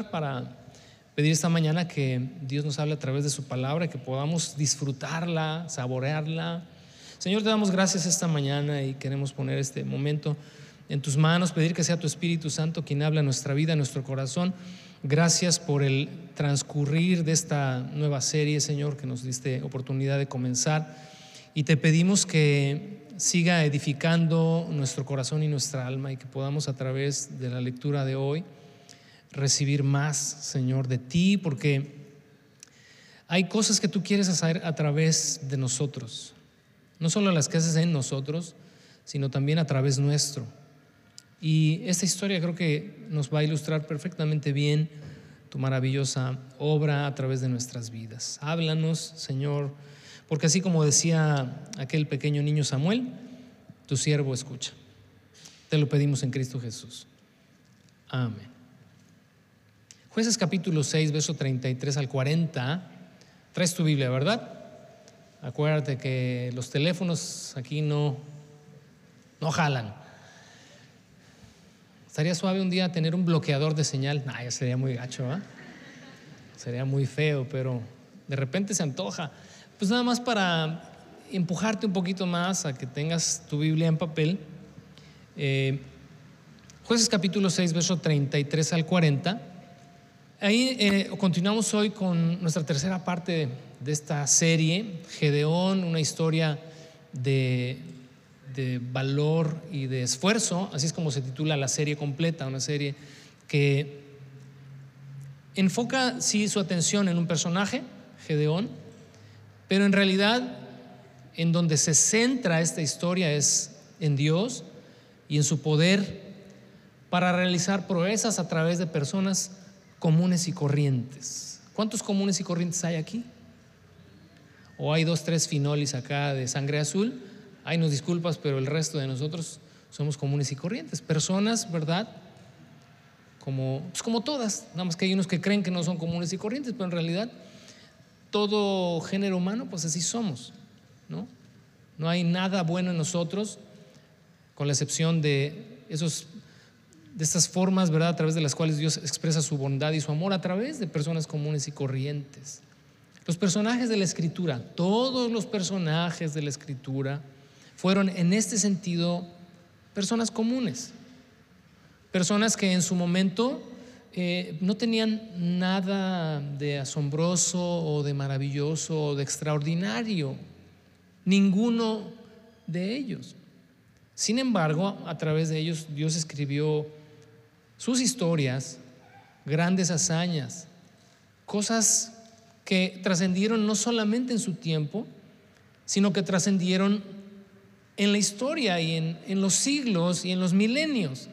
para pedir esta mañana que Dios nos hable a través de su palabra, que podamos disfrutarla, saborearla. Señor, te damos gracias esta mañana y queremos poner este momento en tus manos, pedir que sea tu Espíritu Santo quien habla nuestra vida, nuestro corazón. Gracias por el transcurrir de esta nueva serie, Señor, que nos diste oportunidad de comenzar. Y te pedimos que siga edificando nuestro corazón y nuestra alma y que podamos a través de la lectura de hoy recibir más, Señor, de ti, porque hay cosas que tú quieres hacer a través de nosotros. No solo las que haces en nosotros, sino también a través nuestro. Y esta historia creo que nos va a ilustrar perfectamente bien tu maravillosa obra a través de nuestras vidas. Háblanos, Señor, porque así como decía aquel pequeño niño Samuel, tu siervo escucha. Te lo pedimos en Cristo Jesús. Amén. Jueces capítulo 6, verso 33 al 40. Traes tu Biblia, ¿verdad? Acuérdate que los teléfonos aquí no, no jalan. Estaría suave un día tener un bloqueador de señal. Nah, ya sería muy gacho, ¿eh? Sería muy feo, pero de repente se antoja. Pues nada más para empujarte un poquito más a que tengas tu Biblia en papel. Eh, Jueces capítulo 6, verso 33 al 40. Ahí eh, continuamos hoy con nuestra tercera parte de esta serie, Gedeón, una historia de de valor y de esfuerzo, así es como se titula la serie completa, una serie que enfoca sí su atención en un personaje, Gedeón, pero en realidad en donde se centra esta historia es en Dios y en su poder para realizar proezas a través de personas comunes y corrientes. ¿Cuántos comunes y corrientes hay aquí? ¿O hay dos, tres finolis acá de sangre azul? Ay, nos disculpas, pero el resto de nosotros somos comunes y corrientes. Personas, ¿verdad? Como, pues como todas, nada más que hay unos que creen que no son comunes y corrientes, pero en realidad todo género humano, pues así somos, ¿no? No hay nada bueno en nosotros, con la excepción de esos de estas formas, ¿verdad?, a través de las cuales Dios expresa su bondad y su amor a través de personas comunes y corrientes. Los personajes de la escritura, todos los personajes de la escritura fueron en este sentido personas comunes, personas que en su momento eh, no tenían nada de asombroso o de maravilloso o de extraordinario, ninguno de ellos. Sin embargo, a través de ellos Dios escribió sus historias, grandes hazañas, cosas que trascendieron no solamente en su tiempo, sino que trascendieron en la historia y en, los siglos y en los milenios.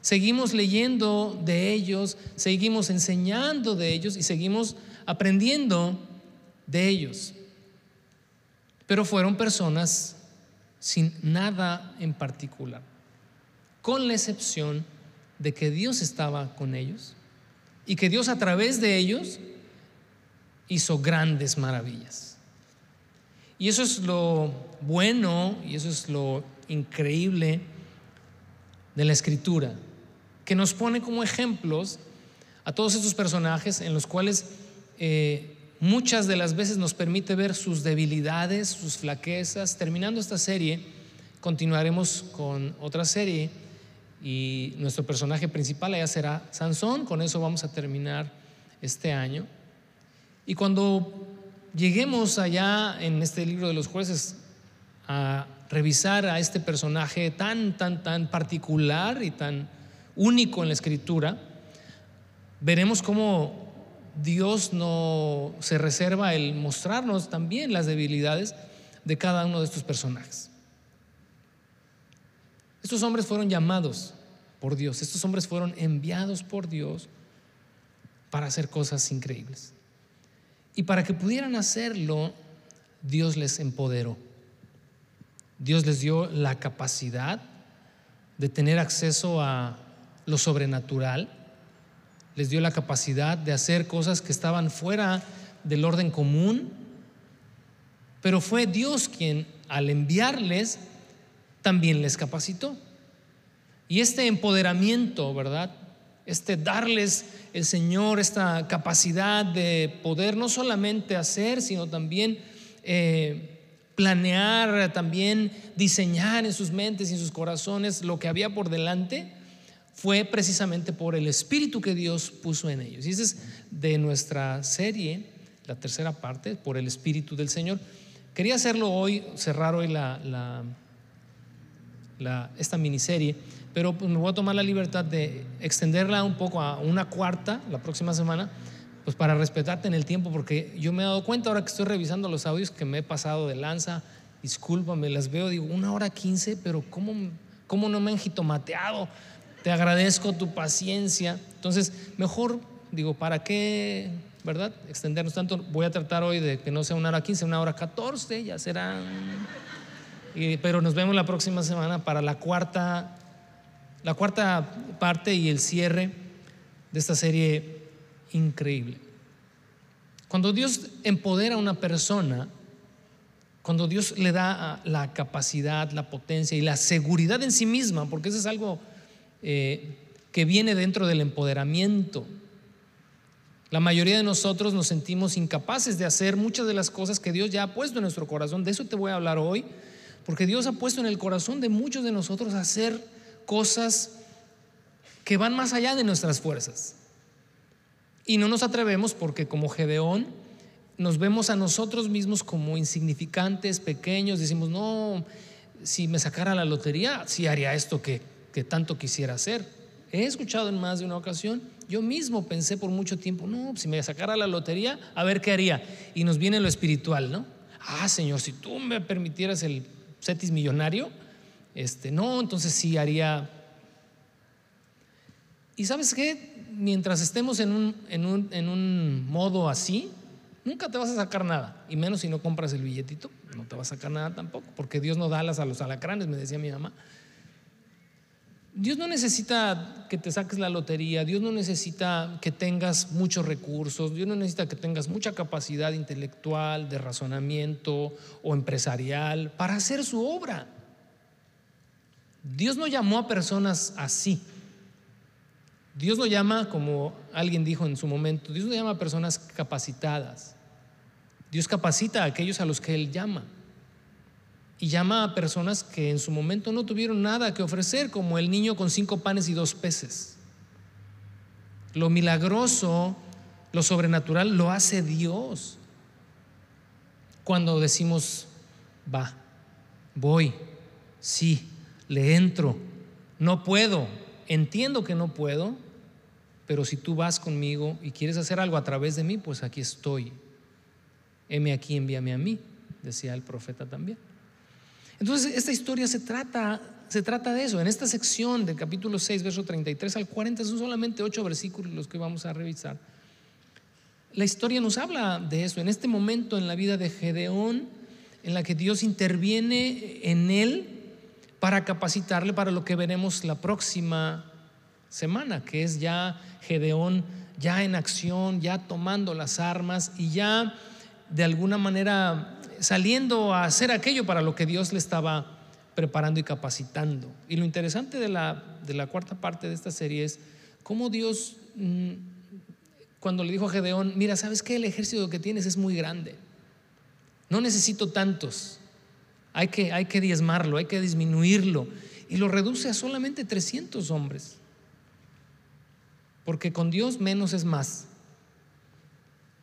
Seguimos leyendo de ellos, seguimos enseñando de ellos y seguimos aprendiendo de ellos. Pero fueron personas sin nada en particular, con la excepción de que Dios estaba con ellos y que Dios a través de ellos hizo grandes maravillas. Y eso es lo bueno y eso es lo increíble de la escritura, que nos pone como ejemplos a todos estos personajes en los cuales eh, muchas de las veces nos permite ver sus debilidades, sus flaquezas. Terminando esta serie, continuaremos con otra serie y nuestro personaje principal allá será Sansón, con eso vamos a terminar este año. Y cuando lleguemos allá en este libro de los jueces a revisar a este personaje tan, tan, tan particular y tan único en la escritura, veremos cómo Dios no se reserva el mostrarnos también las debilidades de cada uno de estos personajes. Estos hombres fueron llamados por Dios, estos hombres fueron enviados por Dios para hacer cosas increíbles. Y para que pudieran hacerlo, Dios les empoderó. Dios les dio la capacidad de tener acceso a lo sobrenatural, les dio la capacidad de hacer cosas que estaban fuera del orden común, pero fue Dios quien al enviarles también les capacitó. Y este empoderamiento, ¿verdad? este darles el Señor esta capacidad de poder no solamente hacer, sino también eh, planear, también diseñar en sus mentes y en sus corazones lo que había por delante, fue precisamente por el espíritu que Dios puso en ellos. Y esa es de nuestra serie, la tercera parte, por el espíritu del Señor. Quería hacerlo hoy, cerrar hoy la, la, esta miniserie, pero pues me voy a tomar la libertad de extenderla un poco a una cuarta la próxima semana, pues para respetarte en el tiempo, porque yo me he dado cuenta ahora que estoy revisando los audios que me he pasado de lanza, discúlpame, las veo, digo, una hora quince, pero ¿cómo, cómo no me han jitomateado? Te agradezco tu paciencia. Entonces, mejor, digo, ¿para qué, verdad? Extendernos tanto. Voy a tratar hoy de que no sea una hora quince, una hora catorce, ya serán. Pero nos vemos la próxima semana para la cuarta, la cuarta parte y el cierre de esta serie increíble. Cuando Dios empodera a una persona, cuando Dios le da la capacidad, la potencia y la seguridad en sí misma, porque eso es algo eh, que viene dentro del empoderamiento. La mayoría de nosotros nos sentimos incapaces de hacer muchas de las cosas que Dios ya ha puesto en nuestro corazón. De eso te voy a hablar hoy, porque Dios ha puesto en el corazón de muchos de nosotros hacer cosas que van más allá de nuestras fuerzas. Y no nos atrevemos porque como Gedeón nos vemos a nosotros mismos como insignificantes, pequeños, decimos, no, si me sacara la lotería, sí haría esto que que tanto quisiera hacer. He escuchado en más de una ocasión, yo mismo pensé por mucho tiempo, no, si me sacara la lotería, a ver qué haría. Y nos viene lo espiritual, ¿no? Ah, Señor, si tú me permitieras el setis millonario, este, no, entonces sí haría. Y sabes qué, mientras estemos en un, en un, en un modo así, nunca te vas a sacar nada, y menos si no compras el billetito, no te vas a sacar nada tampoco, porque Dios no da alas a los alacranes, me decía mi mamá. Dios no necesita que te saques la lotería, Dios no necesita que tengas muchos recursos, Dios no necesita que tengas mucha capacidad intelectual, de razonamiento o empresarial para hacer su obra. Dios no llamó a personas así. Dios no llama, como alguien dijo en su momento, Dios no llama a personas capacitadas. Dios capacita a aquellos a los que Él llama y llama a personas que en su momento no tuvieron nada que ofrecer, como el niño con cinco panes y dos peces. Lo milagroso, lo sobrenatural, lo hace Dios. Cuando decimos, va, voy, sí, le entro, no puedo, entiendo que no puedo, pero si tú vas conmigo y quieres hacer algo a través de mí, pues aquí estoy. Heme aquí, envíame a mí, decía el profeta también. Entonces, esta historia se trata, se trata de eso. En esta sección del capítulo 6, verso 33 al 40, son solamente ocho versículos los que vamos a revisar. La historia nos habla de eso, en este momento en la vida de Gedeón, en la que Dios interviene en él para capacitarle para lo que veremos la próxima semana, que es ya Gedeón ya en acción, ya tomando las armas y ya de alguna manera saliendo a hacer aquello para lo que Dios le estaba preparando y capacitando. Y lo interesante de la, de la cuarta parte de esta serie es cómo Dios, mm, cuando le dijo a Gedeón, mira, ¿sabes qué? El ejército que tienes es muy grande. No necesito tantos. Hay que, hay que diezmarlo, hay que disminuirlo. Y lo reduce a solamente 300 hombres. Porque con Dios menos es más.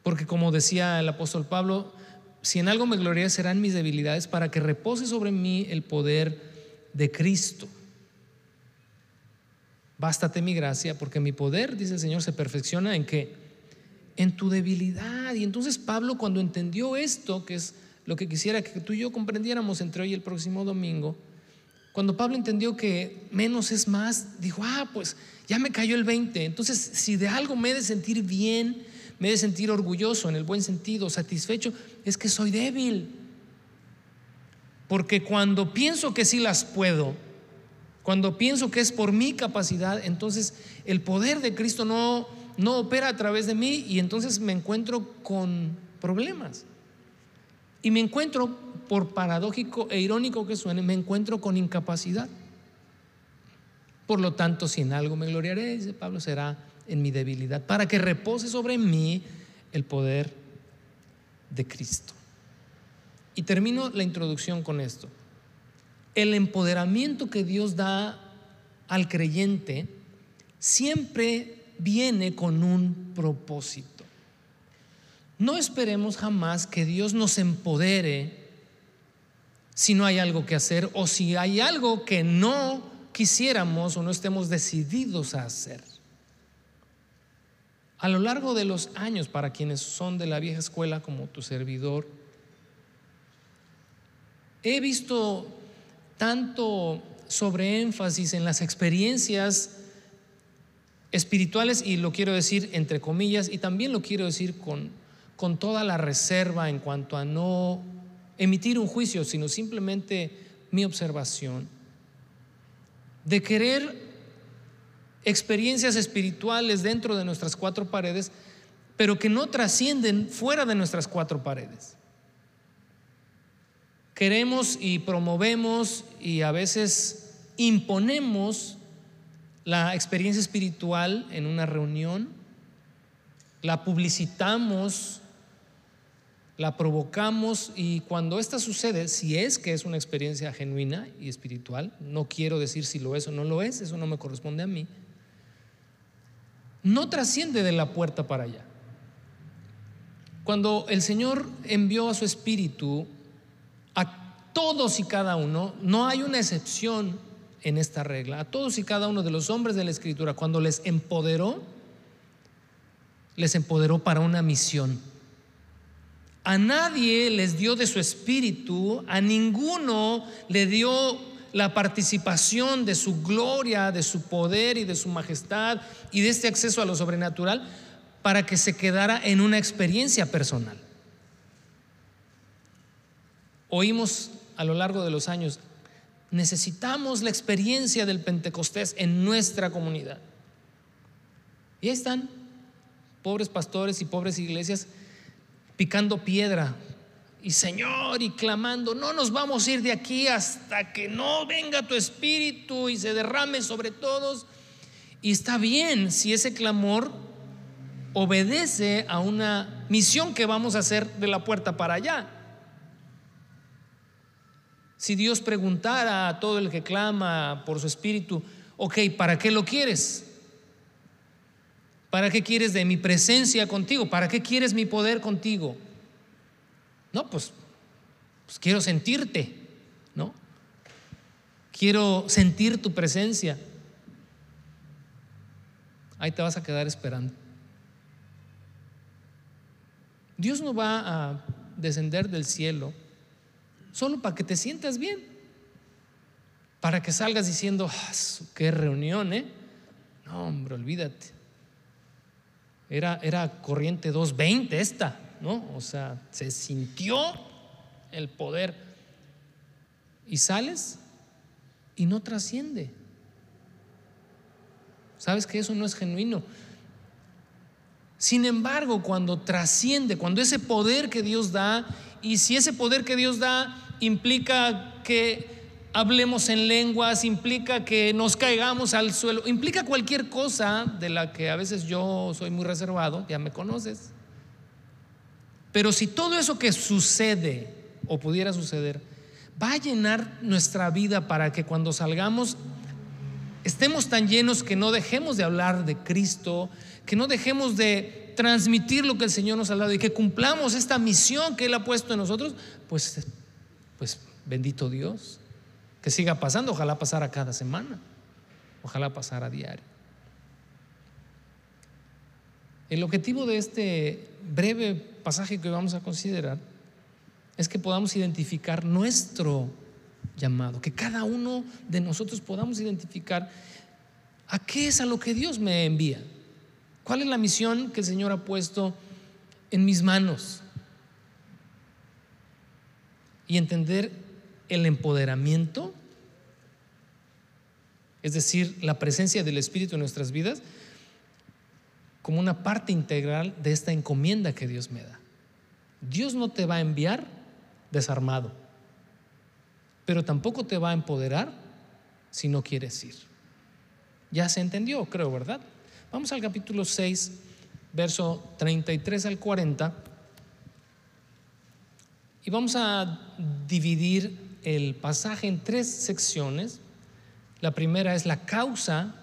Porque como decía el apóstol Pablo, si en algo me gloria serán mis debilidades para que repose sobre mí el poder de Cristo. Bástate mi gracia, porque mi poder, dice el Señor, se perfecciona en que en tu debilidad. Y entonces Pablo cuando entendió esto, que es lo que quisiera que tú y yo comprendiéramos entre hoy y el próximo domingo, cuando Pablo entendió que menos es más, dijo, ah, pues ya me cayó el 20. Entonces, si de algo me he de sentir bien, me he de sentir orgulloso en el buen sentido, satisfecho, es que soy débil. Porque cuando pienso que sí las puedo, cuando pienso que es por mi capacidad, entonces el poder de Cristo no, no opera a través de mí y entonces me encuentro con problemas. Y me encuentro, por paradójico e irónico que suene, me encuentro con incapacidad. Por lo tanto, si en algo me gloriaré, dice Pablo, será en mi debilidad, para que repose sobre mí el poder de Cristo. Y termino la introducción con esto. El empoderamiento que Dios da al creyente siempre viene con un propósito. No esperemos jamás que Dios nos empodere si no hay algo que hacer o si hay algo que no quisiéramos o no estemos decididos a hacer. A lo largo de los años, para quienes son de la vieja escuela como tu servidor, he visto tanto sobre énfasis en las experiencias espirituales, y lo quiero decir entre comillas, y también lo quiero decir con, con toda la reserva en cuanto a no emitir un juicio, sino simplemente mi observación, de querer experiencias espirituales dentro de nuestras cuatro paredes, pero que no trascienden fuera de nuestras cuatro paredes. Queremos y promovemos y a veces imponemos la experiencia espiritual en una reunión, la publicitamos, la provocamos y cuando esta sucede, si es que es una experiencia genuina y espiritual, no quiero decir si lo es o no lo es, eso no me corresponde a mí, no trasciende de la puerta para allá. Cuando el Señor envió a su Espíritu a todos y cada uno, no hay una excepción en esta regla, a todos y cada uno de los hombres de la Escritura, cuando les empoderó, les empoderó para una misión. A nadie les dio de su espíritu, a ninguno le dio la participación de su gloria, de su poder y de su majestad y de este acceso a lo sobrenatural para que se quedara en una experiencia personal. Oímos a lo largo de los años, necesitamos la experiencia del Pentecostés en nuestra comunidad. Y ahí están, pobres pastores y pobres iglesias, picando piedra y Señor y clamando, no nos vamos a ir de aquí hasta que no venga tu espíritu y se derrame sobre todos. Y está bien si ese clamor obedece a una misión que vamos a hacer de la puerta para allá. Si Dios preguntara a todo el que clama por su espíritu, ok, ¿para qué lo quieres? ¿Para qué quieres de mi presencia contigo? ¿Para qué quieres mi poder contigo? No, pues, pues, quiero sentirte, ¿no? Quiero sentir tu presencia. Ahí te vas a quedar esperando. Dios no va a descender del cielo solo para que te sientas bien, para que salgas diciendo, ah, qué reunión, ¿eh? No, hombre, olvídate. Era, era corriente 220 esta. ¿No? O sea, se sintió el poder. Y sales y no trasciende. ¿Sabes que eso no es genuino? Sin embargo, cuando trasciende, cuando ese poder que Dios da, y si ese poder que Dios da implica que hablemos en lenguas, implica que nos caigamos al suelo, implica cualquier cosa de la que a veces yo soy muy reservado, ya me conoces. Pero si todo eso que sucede o pudiera suceder va a llenar nuestra vida para que cuando salgamos estemos tan llenos que no dejemos de hablar de Cristo, que no dejemos de transmitir lo que el Señor nos ha dado y que cumplamos esta misión que Él ha puesto en nosotros, pues, pues bendito Dios, que siga pasando, ojalá pasara cada semana, ojalá pasara a diario. El objetivo de este breve pasaje que vamos a considerar es que podamos identificar nuestro llamado, que cada uno de nosotros podamos identificar a qué es a lo que Dios me envía, cuál es la misión que el Señor ha puesto en mis manos y entender el empoderamiento, es decir, la presencia del Espíritu en nuestras vidas, como una parte integral de esta encomienda que Dios me da. Dios no te va a enviar desarmado, pero tampoco te va a empoderar si no quieres ir. ya se entendió, creo, ¿verdad? Vamos al capítulo 6, verso 33 al 40. Y vamos a dividir el pasaje en tres secciones. La primera es la causa,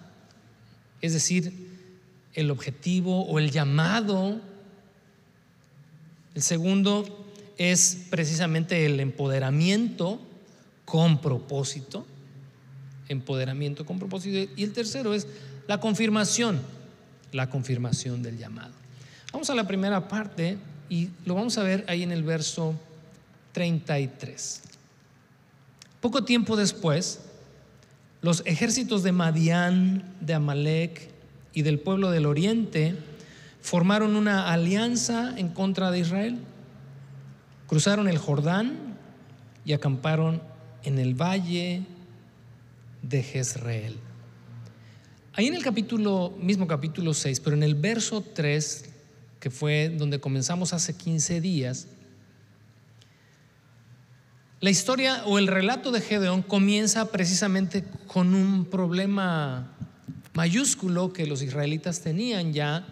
es decir, el objetivo o el llamado. El segundo es precisamente el empoderamiento con propósito. Empoderamiento con propósito. Y el tercero es la confirmación, la confirmación del llamado. Vamos a la primera parte y lo vamos a ver ahí en el verso 33. Poco tiempo después, los ejércitos de Madián, de Amalek y del pueblo del oriente formaron una alianza en contra de Israel. Cruzaron el Jordán y acamparon en el valle de Jezreel. Ahí en el capítulo, mismo capítulo 6, pero en el verso 3, que fue donde comenzamos hace 15 días, la historia o el relato de Gedeón comienza precisamente con un problema mayúsculo que los israelitas tenían ya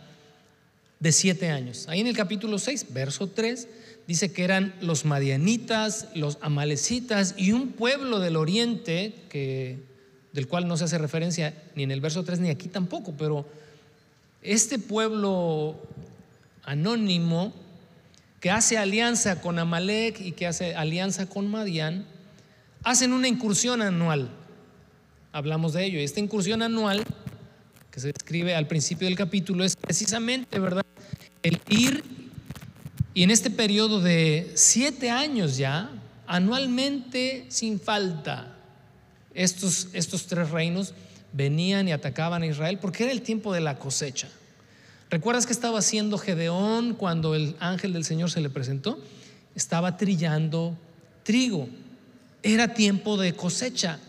de siete años. Ahí en el capítulo 6, verso 3, dice que eran los madianitas, los amalecitas y un pueblo del oriente que, del cual no se hace referencia ni en el verso 3 ni aquí tampoco, pero este pueblo anónimo que hace alianza con Amalek y que hace alianza con Madián, hacen una incursión anual. Hablamos de ello. Y esta incursión anual, que se describe al principio del capítulo, es precisamente, ¿verdad? El ir y en este periodo de siete años ya, anualmente, sin falta, estos, estos tres reinos venían y atacaban a Israel porque era el tiempo de la cosecha. ¿Recuerdas que estaba haciendo Gedeón cuando el ángel del Señor se le presentó? Estaba trillando trigo. Era tiempo de cosecha.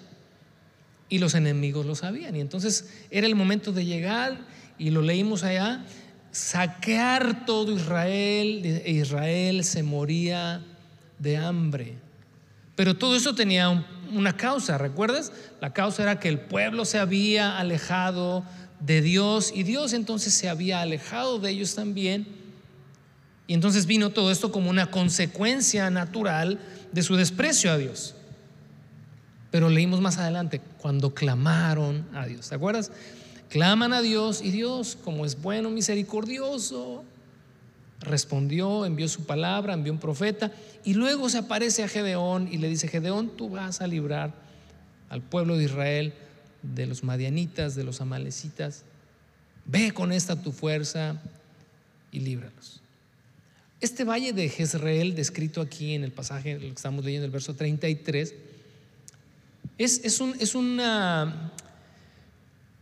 Y los enemigos lo sabían. Y entonces era el momento de llegar, y lo leímos allá, saquear todo Israel. Israel se moría de hambre. Pero todo eso tenía una causa, ¿recuerdas? La causa era que el pueblo se había alejado de Dios y Dios entonces se había alejado de ellos también. Y entonces vino todo esto como una consecuencia natural de su desprecio a Dios. Pero leímos más adelante, cuando clamaron a Dios, ¿te acuerdas? Claman a Dios y Dios, como es bueno, misericordioso, respondió, envió su palabra, envió un profeta y luego se aparece a Gedeón y le dice, Gedeón, tú vas a librar al pueblo de Israel de los madianitas, de los amalecitas. Ve con esta tu fuerza y líbralos. Este valle de Jezreel, descrito aquí en el pasaje, lo que estamos leyendo, el verso 33, es, es, un, es una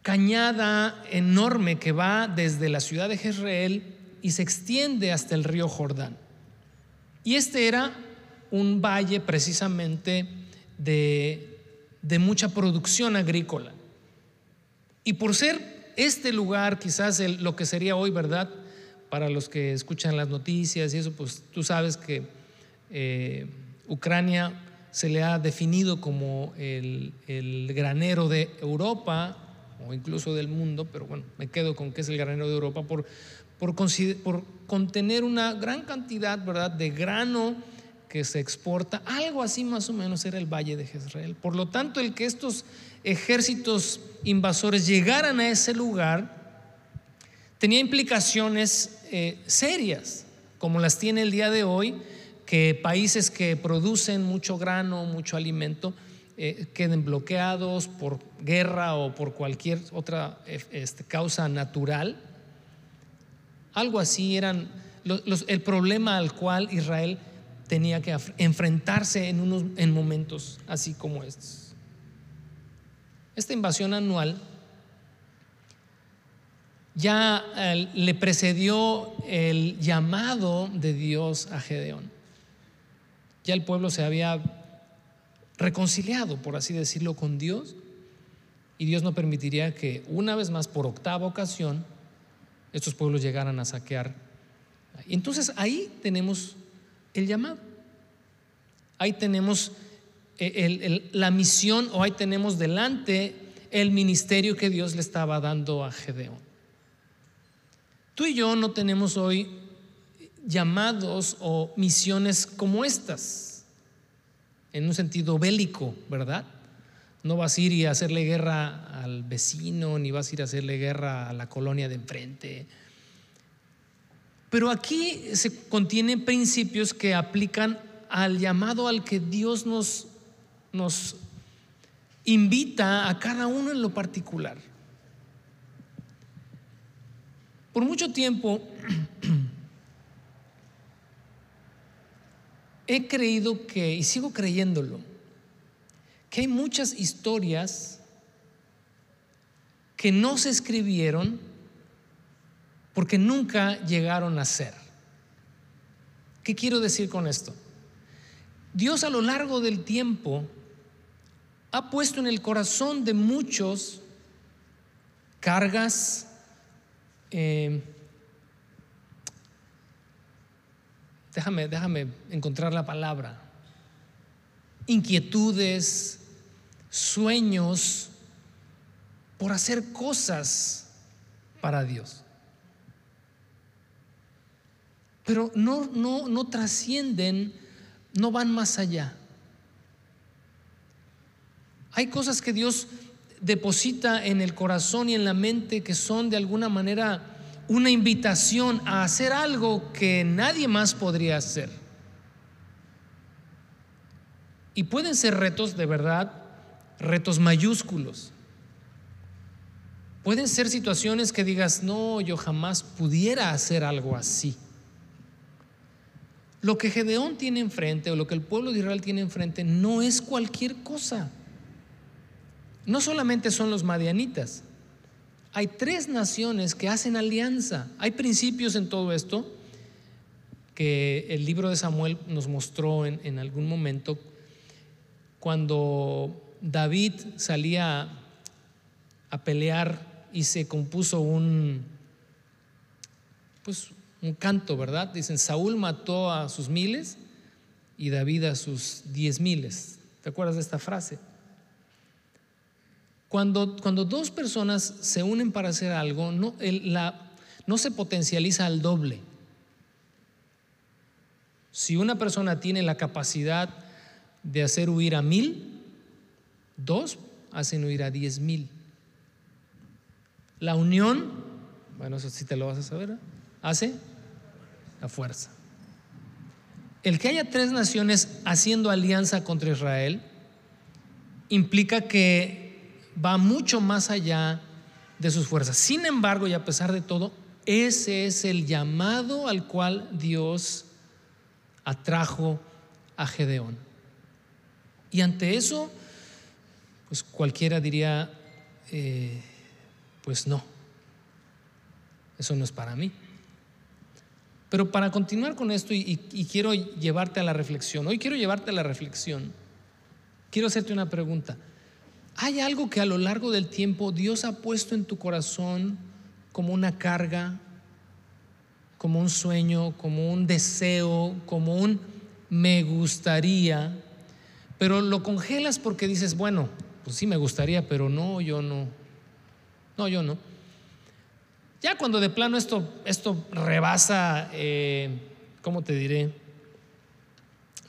cañada enorme que va desde la ciudad de Jezreel y se extiende hasta el río Jordán. Y este era un valle precisamente de de mucha producción agrícola. Y por ser este lugar, quizás lo que sería hoy, ¿verdad? Para los que escuchan las noticias y eso, pues tú sabes que eh, Ucrania se le ha definido como el, granero de Europa o incluso del mundo, pero bueno, me quedo con que es el granero de Europa por, por, por contener una gran cantidad, ¿verdad?, de grano que se exporta, algo así más o menos era el valle de Jezreel. Por lo tanto, el que estos ejércitos invasores llegaran a ese lugar tenía implicaciones eh, serias, como las tiene el día de hoy, que países que producen mucho grano, mucho alimento, eh, queden bloqueados por guerra o por cualquier otra este, causa natural. Algo así eran el problema al cual Israel tenía que enfrentarse en, unos, en momentos así como estos. Esta invasión anual ya eh, le precedió el llamado de Dios a Gedeón. Ya el pueblo se había reconciliado, por así decirlo, con Dios y Dios no permitiría que una vez más, por octava ocasión, estos pueblos llegaran a saquear. Entonces ahí tenemos el llamado. Ahí tenemos eh, la misión o ahí tenemos delante el ministerio que Dios le estaba dando a Gedeón. Tú y yo no tenemos hoy llamados o misiones como estas, en un sentido bélico, ¿verdad? No vas a ir y hacerle guerra al vecino, ni vas a ir a hacerle guerra a la colonia de enfrente. Pero aquí se contienen principios que aplican al llamado al que Dios nos, nos invita a cada uno en lo particular. Por mucho tiempo he creído que, y sigo creyéndolo, que hay muchas historias que no se escribieron porque nunca llegaron a ser. ¿Qué quiero decir con esto? Dios a lo largo del tiempo ha puesto en el corazón de muchos cargas, eh, déjame, déjame encontrar la palabra, inquietudes, sueños por hacer cosas para Dios. Pero no, no, no trascienden, no van más allá. Hay cosas que Dios deposita en el corazón y en la mente que son de alguna manera una invitación a hacer algo que nadie más podría hacer. Y pueden ser retos de verdad, retos mayúsculos. Pueden ser situaciones que digas, no, yo jamás pudiera hacer algo así. Lo que Gedeón tiene enfrente o lo que el pueblo de Israel tiene enfrente no es cualquier cosa. No solamente son los madianitas, hay tres naciones que hacen alianza. Hay principios en todo esto que el libro de Samuel nos mostró en, algún momento cuando David salía a pelear y se compuso un, pues, un canto, ¿verdad? Dicen, Saúl mató a sus miles y David a sus diez miles. ¿Te acuerdas de esta frase? Cuando, cuando dos personas se unen para hacer algo, no, se potencializa al doble. Si una persona tiene la capacidad de hacer huir a mil, dos hacen huir a diez mil. La unión, bueno, eso sí te lo vas a saber, ¿eh? hace la fuerza. El que haya tres naciones haciendo alianza contra Israel implica que va mucho más allá de sus fuerzas. Sin embargo, y a pesar de todo, ese es el llamado al cual Dios atrajo a Gedeón. Y ante eso, pues cualquiera diría, eh, pues no, eso no es para mí. Pero para continuar con esto y, quiero llevarte a la reflexión, hoy quiero llevarte a la reflexión, quiero hacerte una pregunta. ¿Hay algo que a lo largo del tiempo Dios ha puesto en tu corazón como una carga, como un sueño, como un deseo, como un me gustaría, pero lo congelas porque dices, bueno, pues sí me gustaría, pero no, yo no. No, yo no. Ya cuando de plano esto, esto rebasa, eh, ¿cómo te diré?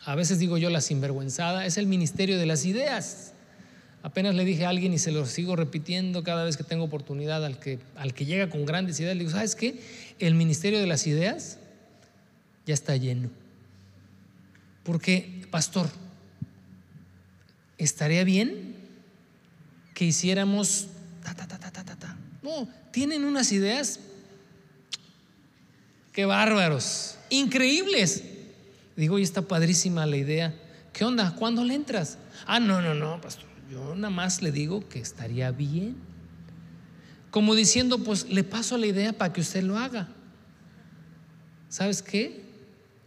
A veces digo yo la sinvergüenzada, es el ministerio de las ideas. Apenas le dije a alguien y se lo sigo repitiendo cada vez que tengo oportunidad al que, al que llega con grandes ideas, le digo, ¿sabes qué? El ministerio de las ideas ya está lleno. Porque, pastor, estaría bien que hiciéramos. No, tienen unas ideas que bárbaros, increíbles. Digo, y está padrísima la idea. ¿Qué onda? ¿Cuándo le entras? Ah, no, no, no, pastor. Yo nada más le digo que estaría bien. Como diciendo, pues le paso la idea para que usted lo haga. ¿Sabes qué?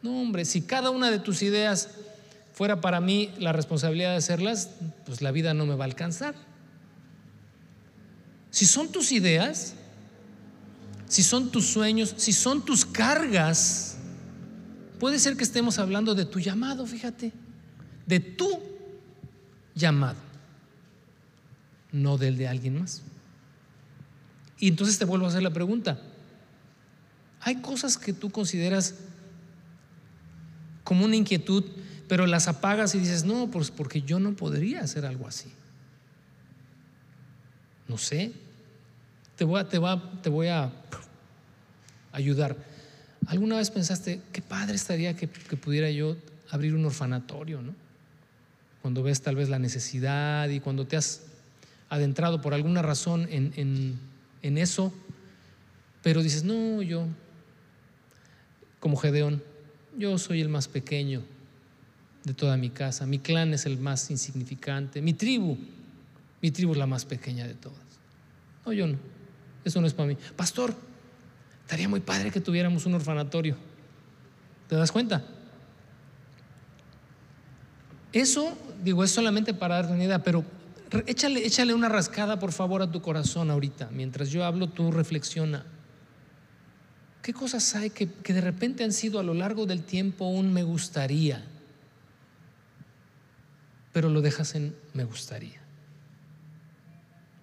No, hombre, si cada una de tus ideas fuera para mí la responsabilidad de hacerlas, pues la vida no me va a alcanzar. Si son tus ideas, si son tus sueños, si son tus cargas, puede ser que estemos hablando de tu llamado, fíjate, de tu llamado. No del de alguien más. Y entonces te vuelvo a hacer la pregunta. Hay cosas que tú consideras como una inquietud, pero las apagas y dices, no, pues porque yo no podría hacer algo así. No sé. Te voy a, ayudar. ¿Alguna vez pensaste, qué padre estaría que, pudiera yo abrir un orfanatorio, ¿no? Cuando ves tal vez la necesidad y cuando te has adentrado por alguna razón en, en eso, pero dices, no, yo, como Gedeón, yo soy el más pequeño de toda mi casa, mi clan es el más insignificante, mi tribu, mi tribu es la más pequeña de todas. No, yo no, eso no es para mí. Pastor, estaría muy padre que tuviéramos un orfanatorio. ¿Te das cuenta? Eso, digo, es solamente para darte una idea, pero échale, una rascada, por favor, a tu corazón ahorita. Mientras yo hablo, tú reflexiona. ¿Qué cosas hay que, que de repente han sido a lo largo del tiempo un me gustaría? Pero lo dejas en me gustaría.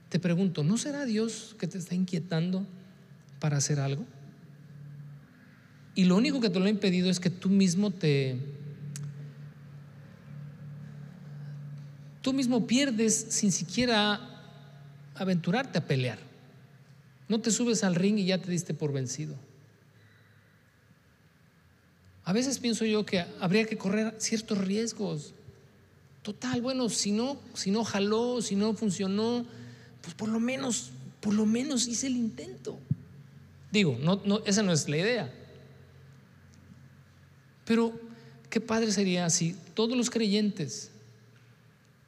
Te pregunto, ¿no será Dios que te está inquietando para hacer algo? Y lo único que te lo ha impedido es que tú mismo te... Tú mismo pierdes sin siquiera aventurarte a pelear. No te subes al ring y ya te diste por vencido. A veces pienso yo que habría que correr ciertos riesgos. Total, bueno, si no, si no jaló, si no funcionó, pues por lo menos, por lo menos hice el intento. Digo, no, esa no es la idea. Pero qué padre sería si todos los creyentes,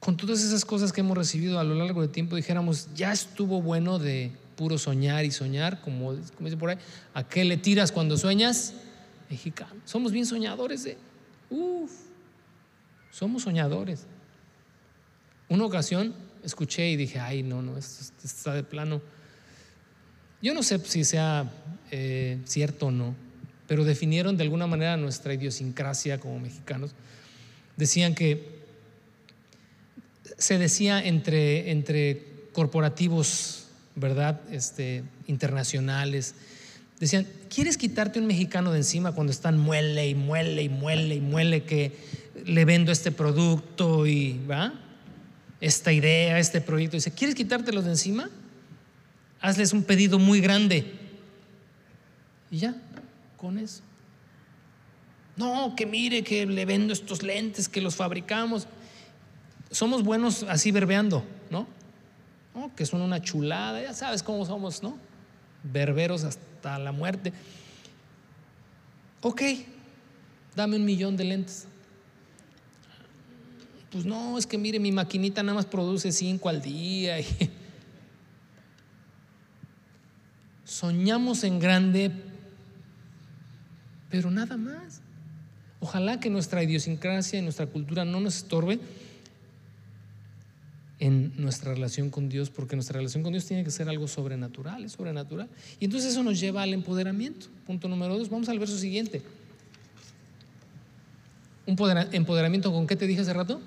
con todas esas cosas que hemos recibido a lo largo del tiempo, dijéramos, ya estuvo bueno de puro soñar y soñar, como, como dice por ahí, ¿a qué le tiras cuando sueñas? Mexicano. Somos bien soñadores, ¿eh? Uf, somos soñadores. Una ocasión escuché y dije, ay, no, no, esto, está de plano. Yo no sé si sea eh, cierto o no, pero definieron de alguna manera nuestra idiosincrasia como mexicanos. Decían que se decía entre, entre corporativos, ¿verdad? Este, internacionales. Decían, ¿quieres quitarte un mexicano de encima cuando están muele y muele y muele y muele que le vendo este producto y va? esta idea, este proyecto. Dice, ¿quieres quitártelos de encima? Hazles un pedido muy grande. Y ya, con eso. No, que mire que le vendo estos lentes, que los fabricamos. Somos buenos así verbeando, ¿no? Que son una chulada, ya sabes cómo somos, ¿no? Berberos hasta la muerte. Ok, dame un millón de lentes pues no, es que mire, mi maquinita nada más produce cinco al día. Soñamos en grande, pero nada más. Ojalá que nuestra idiosincrasia y nuestra cultura no nos estorbe nuestra relación con Dios, porque nuestra relación con Dios tiene que ser algo sobrenatural, es sobrenatural. Y entonces eso nos lleva al empoderamiento. Punto número dos, vamos al verso siguiente. ¿Un empoderamiento con qué te dije hace rato?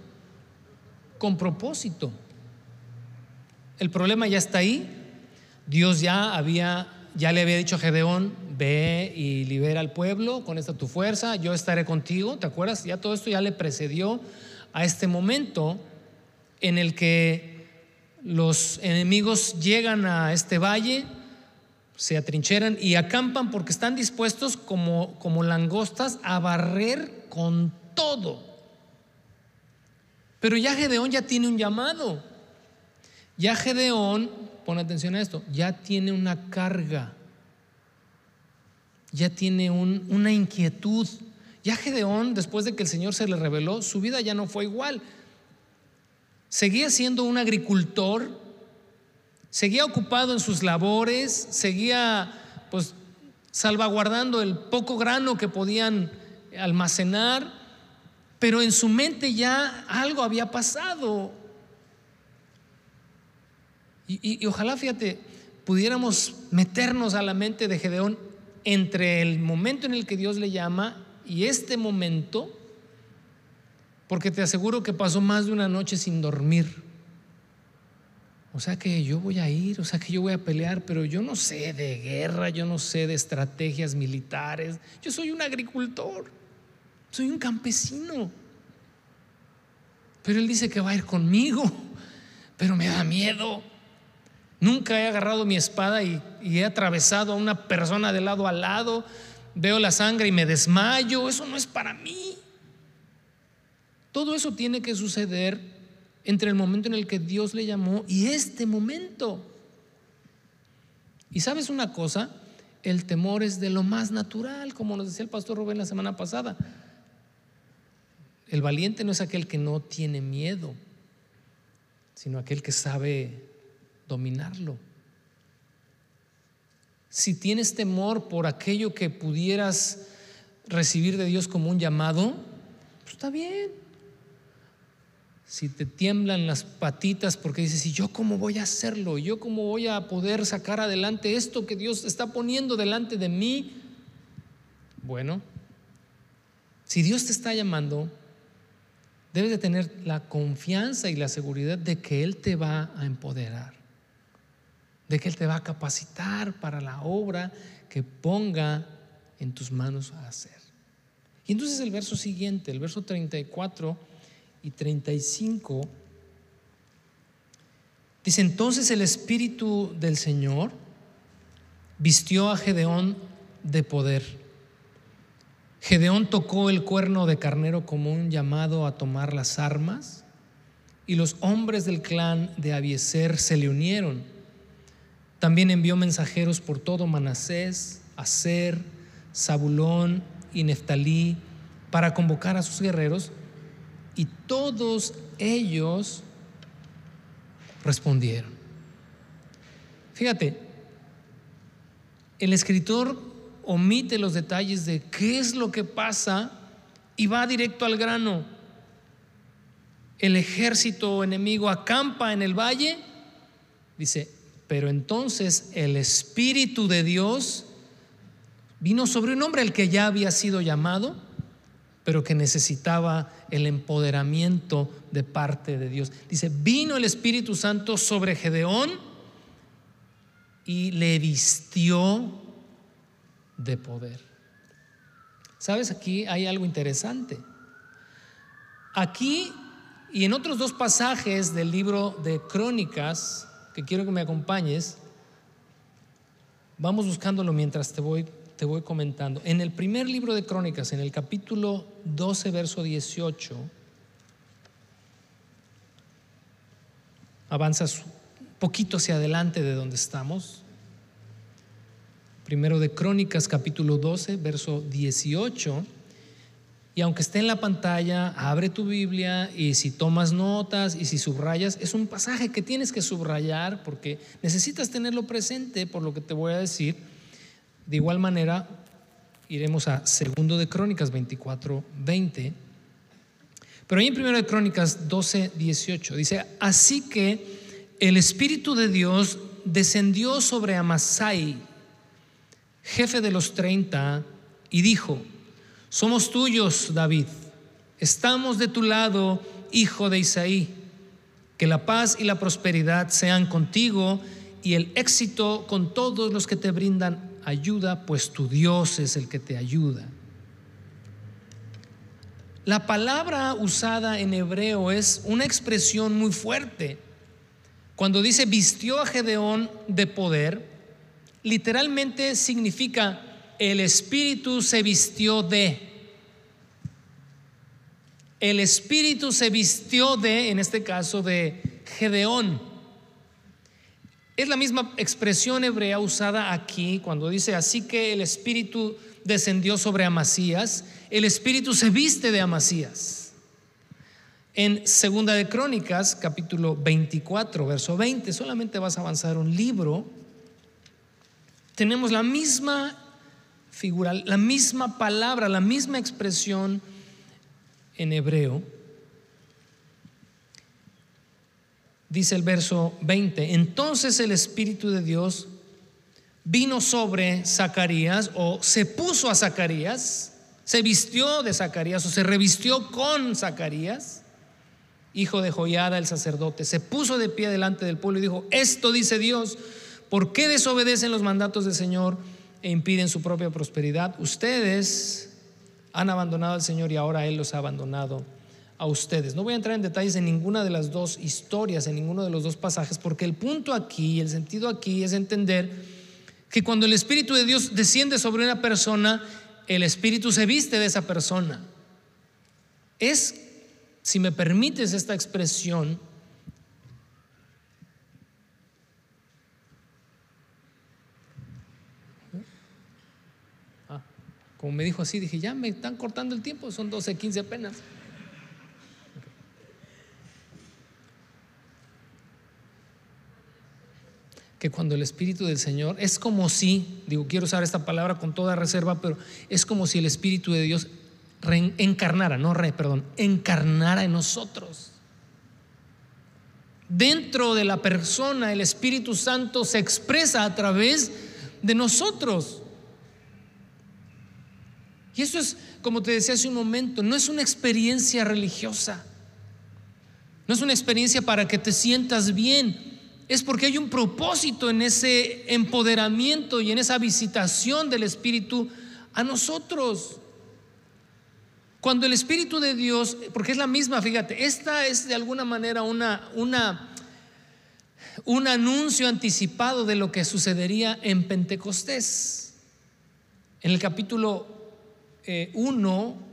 con propósito. El problema ya está ahí. Dios ya había, ya le había dicho a Gedeón, ve y libera al pueblo con esta tu fuerza, yo estaré contigo. ¿Te acuerdas? Ya todo esto ya le precedió a este momento en el que los enemigos llegan a este valle, se atrincheran y acampan porque están dispuestos como, como langostas a barrer con todo pero ya Gedeón ya tiene un llamado. Ya Gedeón, pon atención a esto, ya tiene una carga. Ya tiene una inquietud. Ya Gedeón, después de que el Señor se le reveló, su vida ya no fue igual. Seguía siendo un agricultor, seguía ocupado en sus labores, seguía pues salvaguardando el poco grano que podían almacenar, pero en su mente ya algo había pasado. Y, ojalá, fíjate, pudiéramos meternos a la mente de Gedeón entre el momento en el que Dios le llama y este momento, porque te aseguro que pasó más de una noche sin dormir. O sea que yo voy a ir, o sea que yo voy a pelear, pero yo no sé de guerra, yo no sé de estrategias militares. Yo soy un agricultor, soy un campesino. Pero él dice que va a ir conmigo, pero me da miedo. Nunca he agarrado mi espada y, he atravesado a una persona de lado a lado. Veo la sangre y me desmayo. Eso no es para mí. Todo eso tiene que suceder entre el momento en el que Dios le llamó y este momento. Y sabes una cosa, el temor es de lo más natural, como nos decía el pastor Rubén la semana pasada. El valiente no es aquel que no tiene miedo, sino aquel que sabe dominarlo. Si tienes temor por aquello que pudieras recibir de Dios como un llamado, pues está bien. Si te tiemblan las patitas porque dices, ¿y yo cómo voy a hacerlo? ¿Yo cómo voy a poder sacar adelante esto que Dios está poniendo delante de mí? Bueno, si Dios te está llamando, debes de tener la confianza y la seguridad de que Él te va a empoderar de que Él te va a capacitar para la obra que ponga en tus manos a hacer. Y entonces el verso siguiente, el verso 34 y 35, dice, entonces el Espíritu del Señor vistió a Gedeón de poder. Gedeón tocó el cuerno de carnero como un llamado a tomar las armas y los hombres del clan de Abieser se le unieron también envió mensajeros por todo Manasés, Aser, Zabulón y Neftalí para convocar a sus guerreros y todos ellos respondieron. Fíjate, el escritor omite los detalles de qué es lo que pasa y va directo al grano. El ejército enemigo acampa en el valle, dice, pero entonces el Espíritu de Dios vino sobre un hombre al que ya había sido llamado, pero que necesitaba el empoderamiento de parte de Dios. Dice, vino el Espíritu Santo sobre Gedeón y le vistió de poder. ¿Sabes? Aquí hay algo interesante. Aquí y en otros dos pasajes del libro de Crónicas, que quiero que me acompañes. Vamos buscándolo mientras te voy, te voy comentando. En el primer libro de Crónicas, en el capítulo 12, verso 18, avanzas un poquito hacia adelante de donde estamos. Primero de Crónicas, capítulo 12, verso 18 y aunque esté en la pantalla, abre tu Biblia y si tomas notas y si subrayas, es un pasaje que tienes que subrayar porque necesitas tenerlo presente por lo que te voy a decir. De igual manera, iremos a segundo de Crónicas 24, 20. Pero ahí en primero de Crónicas 12, 18 dice, así que el Espíritu de Dios descendió sobre Amasai, jefe de los 30, y dijo, somos tuyos, David. Estamos de tu lado, hijo de Isaí. Que la paz y la prosperidad sean contigo y el éxito con todos los que te brindan ayuda, pues tu Dios es el que te ayuda. La palabra usada en hebreo es una expresión muy fuerte. Cuando dice vistió a Gedeón de poder, literalmente significa el Espíritu se vistió de. El Espíritu se vistió de, en este caso, de Gedeón. Es la misma expresión hebrea usada aquí cuando dice, así que el Espíritu descendió sobre Amasías, el Espíritu se viste de Amasías. En Segunda de Crónicas, capítulo 24, verso 20, solamente vas a avanzar un libro, tenemos la misma figura, la misma palabra, la misma expresión en hebreo. Dice el verso 20, entonces el Espíritu de Dios vino sobre Zacarías o se puso a Zacarías, se vistió de Zacarías o se revistió con Zacarías hijo de Joyada el sacerdote, se puso de pie delante del pueblo y dijo, esto dice Dios, ¿por qué desobedecen los mandatos del Señor e impiden su propia prosperidad? Ustedes han abandonado al Señor y ahora Él los ha abandonado a ustedes. No voy a entrar en detalles en ninguna de las dos historias, en ninguno de los dos pasajes, porque el punto aquí, el sentido aquí es entender que cuando el Espíritu de Dios desciende sobre una persona, el Espíritu se viste de esa persona. Es, si me permites esta expresión, ah, como me dijo así, dije, ya me están cortando el tiempo, son 12, 15 apenas. Que cuando el Espíritu del Señor es como si, digo, quiero usar esta palabra con toda reserva, pero es como si el Espíritu de Dios encarnara, no re, perdón, encarnara en nosotros. Dentro de la persona, el Espíritu Santo se expresa a través de nosotros. Y eso es, como te decía hace un momento, no es una experiencia religiosa. No es una experiencia para que te sientas bien es porque hay un propósito en ese empoderamiento y en esa visitación del Espíritu a nosotros. Cuando el Espíritu de Dios, porque es la misma, fíjate, esta es de alguna manera una, un anuncio anticipado de lo que sucedería en Pentecostés. En el capítulo 1, eh,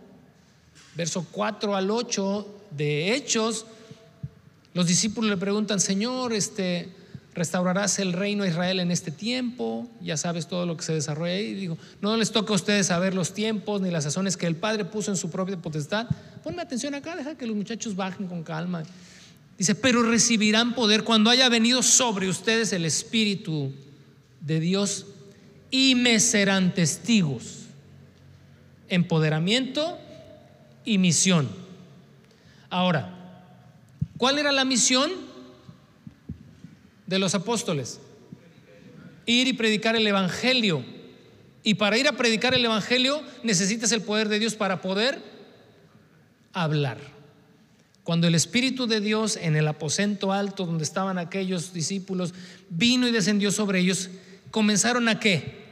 verso 4 al 8 de Hechos, los discípulos le preguntan, Señor, este, ¿restaurarás el reino de Israel en este tiempo? Ya sabes todo lo que se desarrolla ahí. Digo, no les toca a ustedes saber los tiempos ni las sazones que el Padre puso en su propia potestad. Ponme atención acá, deja que los muchachos bajen con calma. Dice, pero recibirán poder cuando haya venido sobre ustedes el Espíritu de Dios y me serán testigos. Empoderamiento y misión. Ahora, ¿Cuál era la misión de los apóstoles? Ir y predicar el Evangelio. Y para ir a predicar el Evangelio necesitas el poder de Dios para poder hablar. Cuando el Espíritu de Dios en el aposento alto donde estaban aquellos discípulos vino y descendió sobre ellos, comenzaron a qué?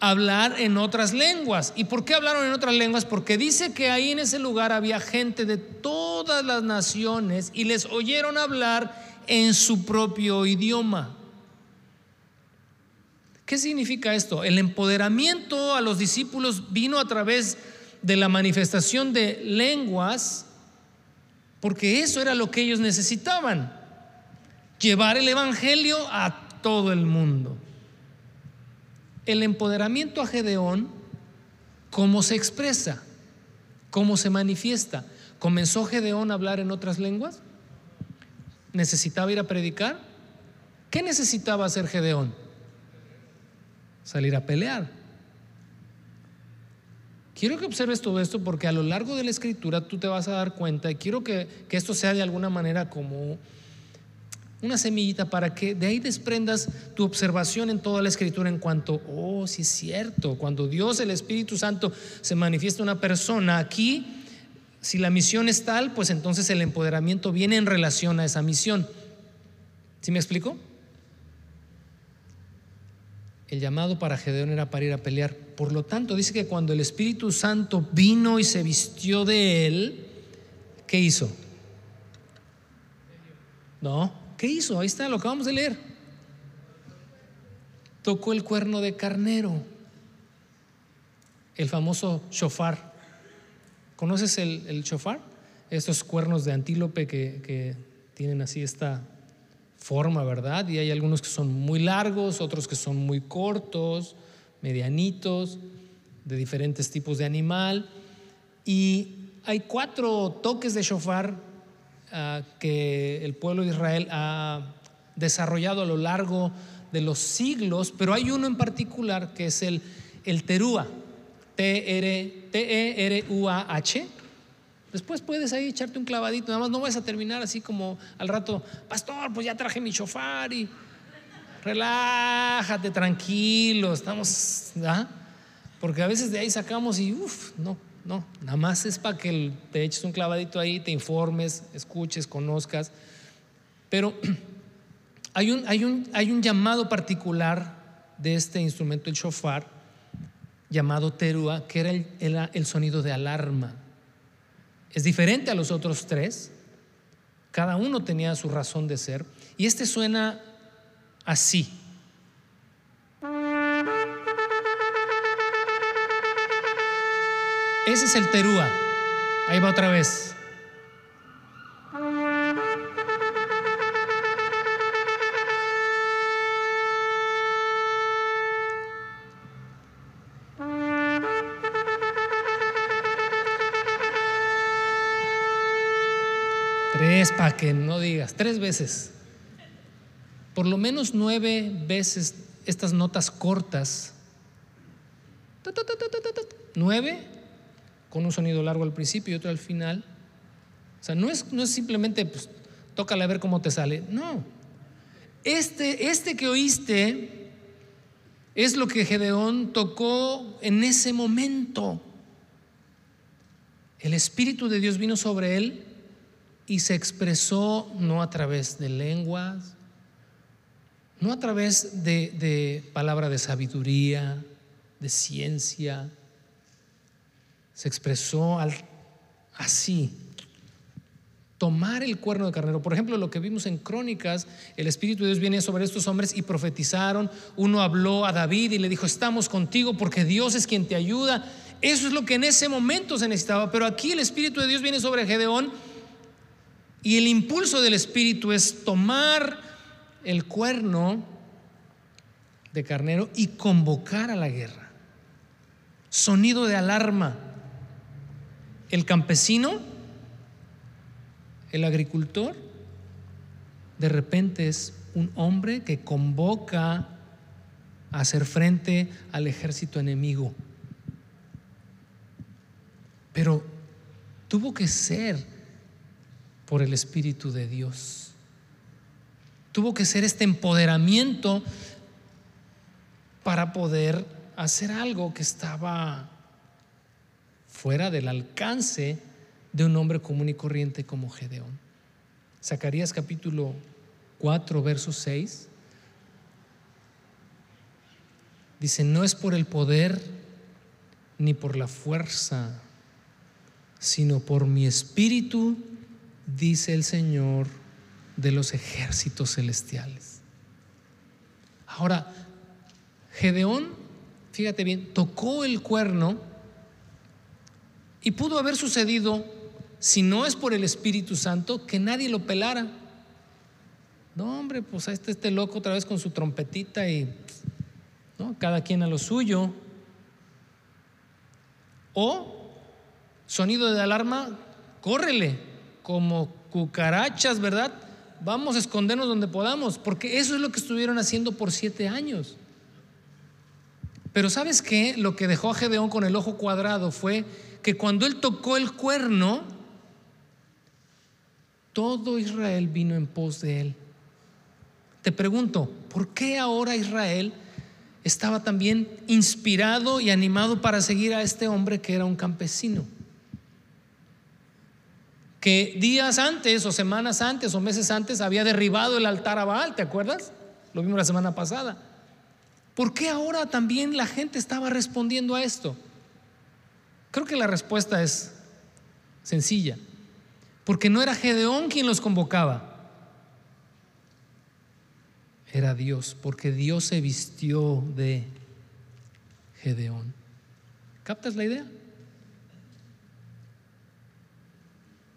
Hablar en otras lenguas. ¿Y por qué hablaron en otras lenguas? Porque dice que ahí en ese lugar había gente de todas las naciones y les oyeron hablar en su propio idioma. ¿Qué significa esto? El empoderamiento a los discípulos vino a través de la manifestación de lenguas, porque eso era lo que ellos necesitaban, llevar el Evangelio a todo el mundo el empoderamiento a Gedeón, ¿cómo se expresa? ¿Cómo se manifiesta? ¿Comenzó Gedeón a hablar en otras lenguas? ¿Necesitaba ir a predicar? ¿Qué necesitaba hacer Gedeón? Salir a pelear. Quiero que observes todo esto porque a lo largo de la escritura tú te vas a dar cuenta y quiero que, que esto sea de alguna manera como una semillita para que de ahí desprendas tu observación en toda la escritura en cuanto, oh, sí es cierto, cuando Dios, el Espíritu Santo, se manifiesta una persona aquí, si la misión es tal, pues entonces el empoderamiento viene en relación a esa misión. ¿Sí me explico? El llamado para Gedeón era para ir a pelear. Por lo tanto, dice que cuando el Espíritu Santo vino y se vistió de él, ¿qué hizo? No, ¿Qué hizo? Ahí está, lo acabamos de leer. Tocó el cuerno de carnero, el famoso shofar. ¿Conoces el, el shofar? Estos cuernos de antílope que, que tienen así esta forma, ¿verdad? Y hay algunos que son muy largos, otros que son muy cortos, medianitos, de diferentes tipos de animal. Y hay cuatro toques de shofar Ah, que el pueblo de Israel ha desarrollado a lo largo de los siglos, pero hay uno en particular que es el, el terúa, T-E-R-U-A-H. Después puedes ahí echarte un clavadito, nada más no vas a terminar así como al rato, pastor, pues ya traje mi chofar y relájate, tranquilo, estamos, ¿ah? porque a veces de ahí sacamos y uff, no, no, nada más es para que te eches un clavadito ahí, te informes, escuches, conozcas. Pero hay un, hay un, hay un llamado particular de este instrumento, el shofar, llamado terúa, que era el, el sonido de alarma. Es diferente a los otros tres. Cada uno tenía su razón de ser. Y este suena así. Ese es el terúa. Ahí va otra vez. Tres para que no digas, tres veces. Por lo menos nueve veces estas notas cortas. Nueve con un sonido largo al principio y otro al final. O sea, no es, no es simplemente, pues, tócale a ver cómo te sale. No. Este, este que oíste es lo que Gedeón tocó en ese momento. El Espíritu de Dios vino sobre él y se expresó no a través de lenguas, no a través de, de palabra de sabiduría, de ciencia, se expresó al, así. Tomar el cuerno de carnero. Por ejemplo, lo que vimos en Crónicas, el Espíritu de Dios viene sobre estos hombres y profetizaron. Uno habló a David y le dijo, estamos contigo porque Dios es quien te ayuda. Eso es lo que en ese momento se necesitaba. Pero aquí el Espíritu de Dios viene sobre Gedeón y el impulso del Espíritu es tomar el cuerno de carnero y convocar a la guerra. Sonido de alarma el campesino, el agricultor, de repente es un hombre que convoca a hacer frente al ejército enemigo. Pero tuvo que ser por el Espíritu de Dios. Tuvo que ser este empoderamiento para poder hacer algo que estaba fuera del alcance de un hombre común y corriente como Gedeón. Zacarías capítulo 4, verso 6. Dice, no es por el poder ni por la fuerza, sino por mi espíritu, dice el Señor de los ejércitos celestiales. Ahora, Gedeón, fíjate bien, tocó el cuerno y pudo haber sucedido, si no es por el Espíritu Santo, que nadie lo pelara. No, hombre, pues ahí está este loco otra vez con su trompetita y ¿no? cada quien a lo suyo. O sonido de alarma, córrele, como cucarachas, ¿verdad? Vamos a escondernos donde podamos, porque eso es lo que estuvieron haciendo por siete años. Pero ¿sabes qué? Lo que dejó a Gedeón con el ojo cuadrado fue que cuando él tocó el cuerno, todo Israel vino en pos de él. Te pregunto, ¿por qué ahora Israel estaba también inspirado y animado para seguir a este hombre que era un campesino? Que días antes o semanas antes o meses antes había derribado el altar a Baal, ¿te acuerdas? Lo vimos la semana pasada. ¿Por qué ahora también la gente estaba respondiendo a esto? Creo que la respuesta es sencilla. Porque no era Gedeón quien los convocaba. Era Dios, porque Dios se vistió de Gedeón. ¿Captas la idea?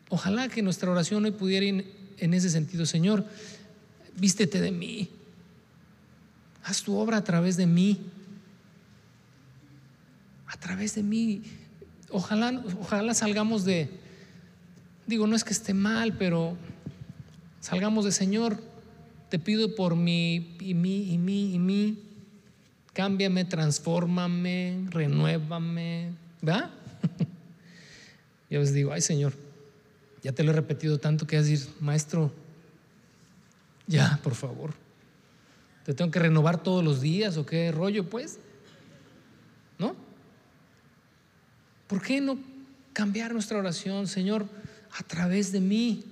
Ojalá que nuestra oración hoy pudiera ir en ese sentido. Señor, vístete de mí. Haz tu obra a través de mí. A través de mí ojalá, ojalá salgamos de, digo, no es que esté mal, pero salgamos de Señor, te pido por mí y mí y mí y mí, cámbiame, transfórmame, renuévame, ¿verdad? y a veces digo, ay Señor, ya te lo he repetido tanto que vas a decir, maestro, ya, por favor, te tengo que renovar todos los días o qué rollo, pues, ¿no? ¿Por qué no cambiar nuestra oración, Señor, a través de mí?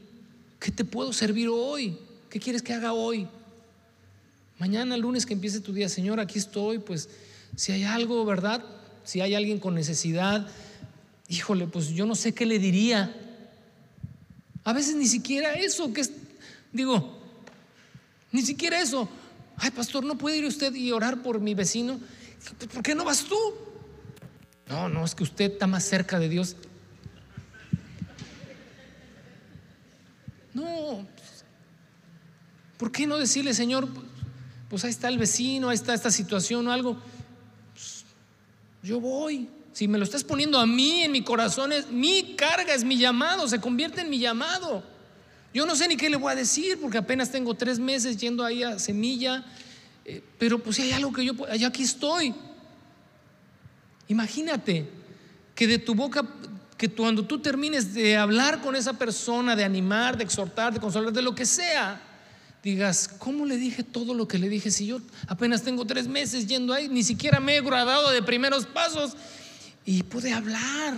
¿Qué te puedo servir hoy? ¿Qué quieres que haga hoy? Mañana, lunes que empiece tu día, Señor, aquí estoy, pues si hay algo, ¿verdad? Si hay alguien con necesidad, híjole, pues yo no sé qué le diría. A veces ni siquiera eso, que es, digo, ni siquiera eso. Ay, pastor, ¿no puede ir usted y orar por mi vecino? ¿Por qué no vas tú? No, no, es que usted está más cerca de Dios. No, ¿por qué no decirle, Señor, pues ahí está el vecino, ahí está esta situación o algo? Pues, yo voy. Si me lo estás poniendo a mí en mi corazón, es mi carga, es mi llamado, se convierte en mi llamado. Yo no sé ni qué le voy a decir porque apenas tengo tres meses yendo ahí a semilla, eh, pero pues si hay algo que yo, allá aquí estoy. Imagínate que de tu boca, que cuando tú termines de hablar con esa persona, de animar, de exhortar, de consolar, de lo que sea, digas, ¿cómo le dije todo lo que le dije si yo apenas tengo tres meses yendo ahí, ni siquiera me he graduado de primeros pasos y pude hablar?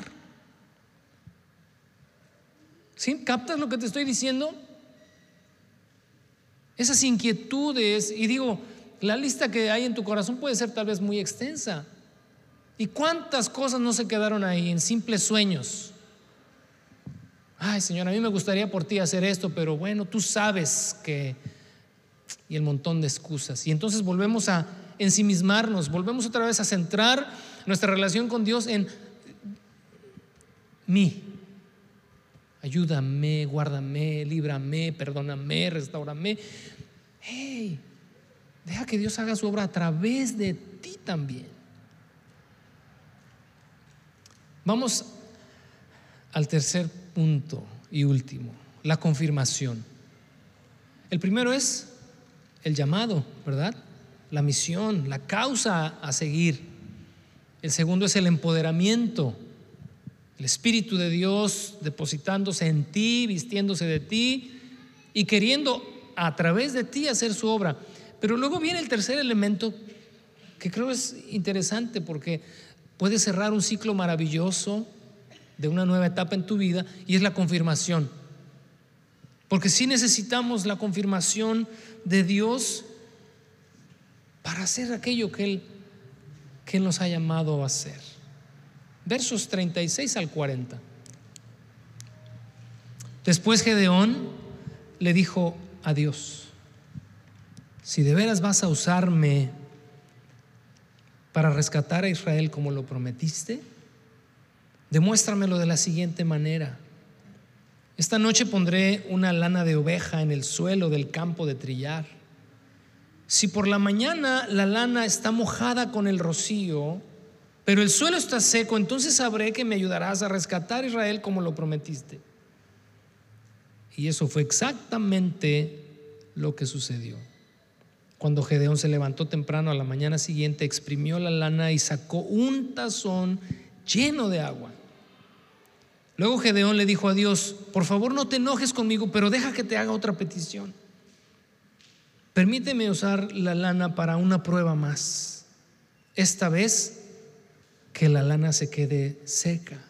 ¿Captas lo que te estoy diciendo? Esas inquietudes, y digo, la lista que hay en tu corazón puede ser tal vez muy extensa. ¿Y cuántas cosas no se quedaron ahí en simples sueños? Ay, Señor, a mí me gustaría por ti hacer esto, pero bueno, tú sabes que... Y el montón de excusas. Y entonces volvemos a ensimismarnos, volvemos otra vez a centrar nuestra relación con Dios en mí. Ayúdame, guárdame, líbrame, perdóname, restaurame. Hey, deja que Dios haga su obra a través de ti también. Vamos al tercer punto y último, la confirmación. El primero es el llamado, ¿verdad? La misión, la causa a seguir. El segundo es el empoderamiento, el Espíritu de Dios depositándose en ti, vistiéndose de ti y queriendo a través de ti hacer su obra. Pero luego viene el tercer elemento que creo es interesante porque puede cerrar un ciclo maravilloso de una nueva etapa en tu vida y es la confirmación. Porque si necesitamos la confirmación de Dios para hacer aquello que Él, que nos ha llamado a hacer. Versos 36 al 40. Después Gedeón le dijo a Dios, si de veras vas a usarme para rescatar a Israel como lo prometiste? Demuéstramelo de la siguiente manera. Esta noche pondré una lana de oveja en el suelo del campo de trillar. Si por la mañana la lana está mojada con el rocío, pero el suelo está seco, entonces sabré que me ayudarás a rescatar a Israel como lo prometiste. Y eso fue exactamente lo que sucedió. Cuando Gedeón se levantó temprano a la mañana siguiente, exprimió la lana y sacó un tazón lleno de agua. Luego Gedeón le dijo a Dios, por favor no te enojes conmigo, pero deja que te haga otra petición. Permíteme usar la lana para una prueba más. Esta vez que la lana se quede seca,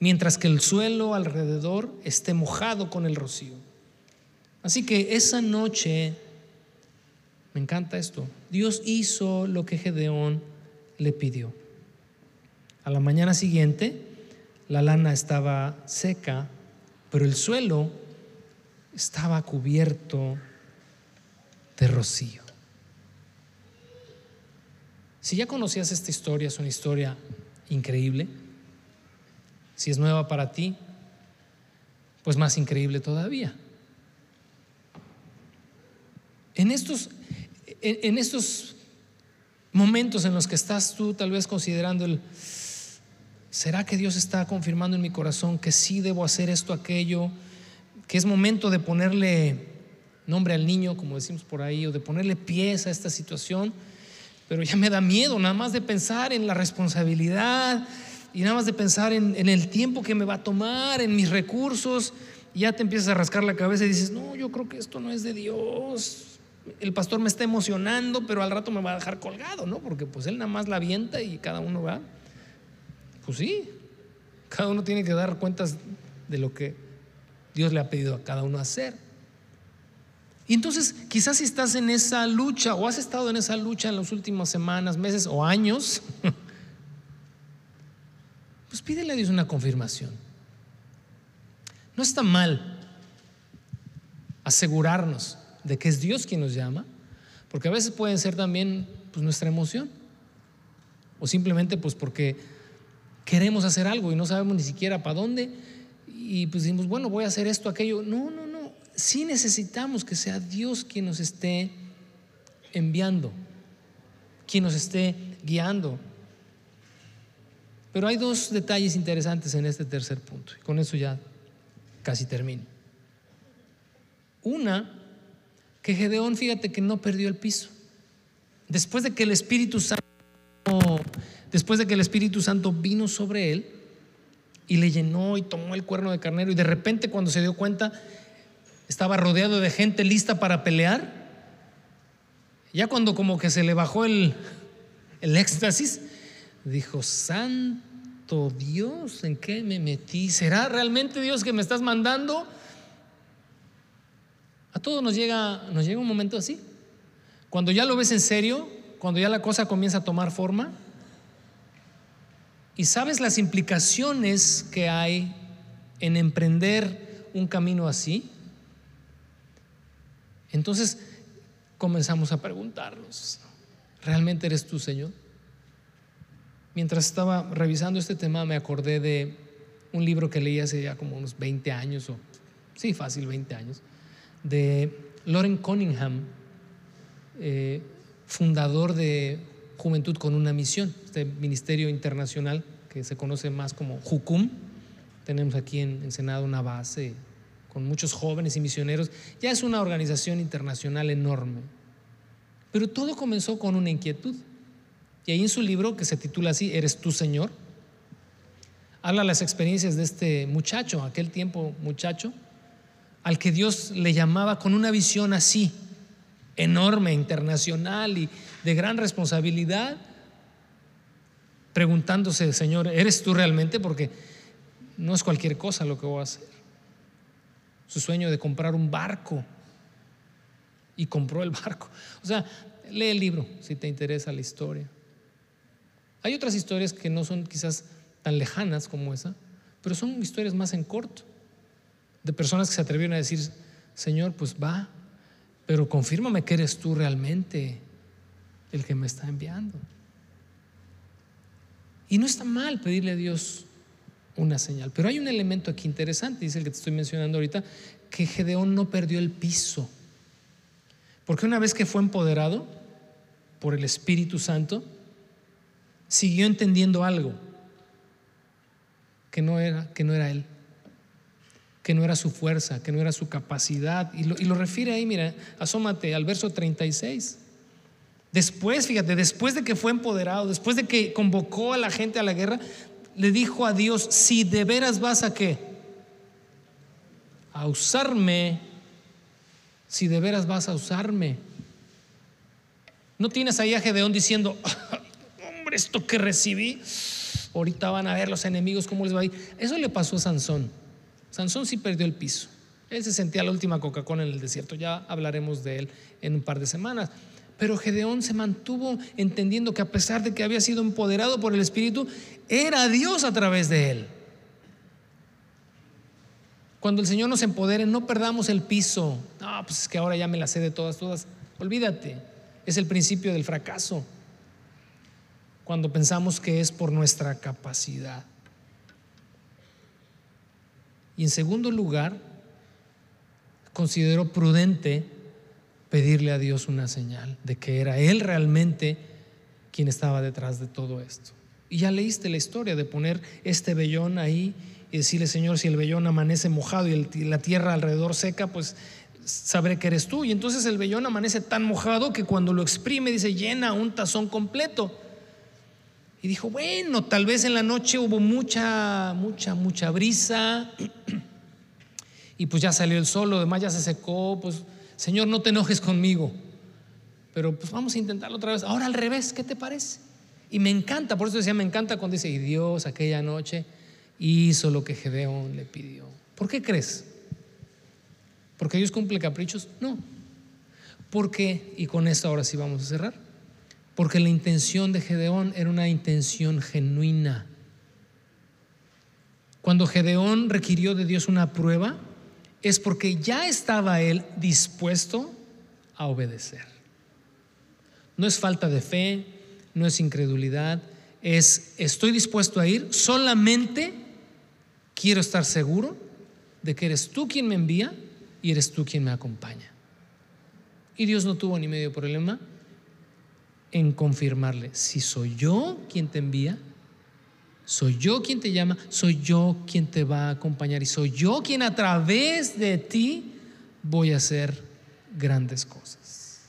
mientras que el suelo alrededor esté mojado con el rocío. Así que esa noche me encanta esto. Dios hizo lo que Gedeón le pidió. A la mañana siguiente, la lana estaba seca, pero el suelo estaba cubierto de rocío. Si ya conocías esta historia, es una historia increíble. Si es nueva para ti, pues más increíble todavía. En estos en, estos momentos en los que estás tú tal vez considerando el, ¿será que Dios está confirmando en mi corazón que sí debo hacer esto, aquello? Que es momento de ponerle nombre al niño, como decimos por ahí, o de ponerle pies a esta situación, pero ya me da miedo nada más de pensar en la responsabilidad y nada más de pensar en, en el tiempo que me va a tomar, en mis recursos, ya te empiezas a rascar la cabeza y dices, no, yo creo que esto no es de Dios, el pastor me está emocionando, pero al rato me va a dejar colgado, ¿no? Porque pues él nada más la avienta y cada uno va. Pues sí, Cada uno tiene que dar cuentas de lo que Dios le ha pedido a cada uno hacer. Y entonces, quizás si estás en esa lucha o has estado en esa lucha en las últimas semanas, meses o años, pues pídele a Dios una confirmación. No está mal asegurarnos de que es Dios quien nos llama, porque a veces puede ser también pues, nuestra emoción, o simplemente pues porque queremos hacer algo y no sabemos ni siquiera para dónde, y pues decimos, bueno, voy a hacer esto, aquello. No, no, no, sí necesitamos que sea Dios quien nos esté enviando, quien nos esté guiando. Pero hay dos detalles interesantes en este tercer punto, y con eso ya casi termino. Una, que Gedeón, fíjate que no perdió el piso. Después de que el Espíritu Santo, después de que el Espíritu Santo vino sobre él y le llenó y tomó el cuerno de carnero y de repente cuando se dio cuenta estaba rodeado de gente lista para pelear, ya cuando como que se le bajó el, el éxtasis, dijo, Santo Dios, ¿en qué me metí? ¿Será realmente Dios que me estás mandando? A todos nos llega, nos llega un momento así. Cuando ya lo ves en serio, cuando ya la cosa comienza a tomar forma, y sabes las implicaciones que hay en emprender un camino así, entonces comenzamos a preguntarnos, ¿realmente eres tú, Señor? Mientras estaba revisando este tema me acordé de un libro que leí hace ya como unos 20 años, o sí, fácil 20 años, de Loren Cunningham, eh, fundador de Juventud con una Misión, este ministerio internacional que se conoce más como Jucum. Tenemos aquí en, en Senado una base con muchos jóvenes y misioneros. Ya es una organización internacional enorme. Pero todo comenzó con una inquietud. Y ahí en su libro, que se titula así, ¿Eres tú, Señor? Habla las experiencias de este muchacho, aquel tiempo muchacho, al que Dios le llamaba con una visión así, enorme, internacional y de gran responsabilidad, preguntándose, Señor, ¿eres tú realmente? Porque no es cualquier cosa lo que voy a hacer. Su sueño de comprar un barco y compró el barco. O sea, lee el libro si te interesa la historia. Hay otras historias que no son quizás tan lejanas como esa, pero son historias más en corto, de personas que se atrevieron a decir, Señor, pues va, pero confírmame que eres tú realmente el que me está enviando. Y no está mal pedirle a Dios una señal, pero hay un elemento aquí interesante, dice el que te estoy mencionando ahorita, que Gedeón no perdió el piso, porque una vez que fue empoderado por el Espíritu Santo, siguió entendiendo algo que no era, que no era él, que no era su fuerza, que no era su capacidad. Y lo, refiere ahí, mira, asómate al verso 36. Después, fíjate, después de que fue empoderado, después de que convocó a la gente a la guerra, le dijo a Dios, si de veras vas a qué? A usarme, si de veras vas a usarme. No tienes ahí a Gedeón diciendo, esto que recibí, ahorita van a ver los enemigos cómo les va a ir. Eso le pasó a Sansón. Sansón sí perdió el piso. Él se sentía la última Coca-Cola en el desierto. Ya hablaremos de él en un par de semanas. Pero Gedeón se mantuvo entendiendo que a pesar de que había sido empoderado por el Espíritu, era Dios a través de él. Cuando el Señor nos empodere, no perdamos el piso. No, pues es que ahora ya me la sé de todas, todas. Olvídate. Es el principio del fracaso cuando pensamos que es por nuestra capacidad. Y en segundo lugar, considero prudente pedirle a Dios una señal de que era Él realmente quien estaba detrás de todo esto. Y ya leíste la historia de poner este vellón ahí y decirle, Señor, si el vellón amanece mojado y la tierra alrededor seca, pues sabré que eres tú. Y entonces el vellón amanece tan mojado que cuando lo exprime dice, llena un tazón completo. Y dijo, bueno, tal vez en la noche hubo mucha, mucha, mucha brisa. Y pues ya salió el sol, lo demás ya se secó. Pues, Señor, no te enojes conmigo. Pero pues vamos a intentarlo otra vez. Ahora al revés, ¿qué te parece? Y me encanta, por eso decía, me encanta cuando dice, y Dios aquella noche. hizo lo que Gedeón le pidió. ¿Por qué crees? ¿Porque Dios cumple caprichos? No. Porque, y con esto ahora sí vamos a cerrar, porque la intención de Gedeón era una intención genuina. Cuando Gedeón requirió de Dios una prueba, es porque ya estaba él dispuesto a obedecer. No es falta de fe, no es incredulidad, es estoy dispuesto a ir, solamente quiero estar seguro de que eres tú quien me envía y eres tú quien me acompaña. Y Dios no tuvo ni medio problema en confirmarle, si soy yo quien te envía, soy yo quien te llama, soy yo quien te va a acompañar y soy yo quien a través de ti voy a hacer grandes cosas.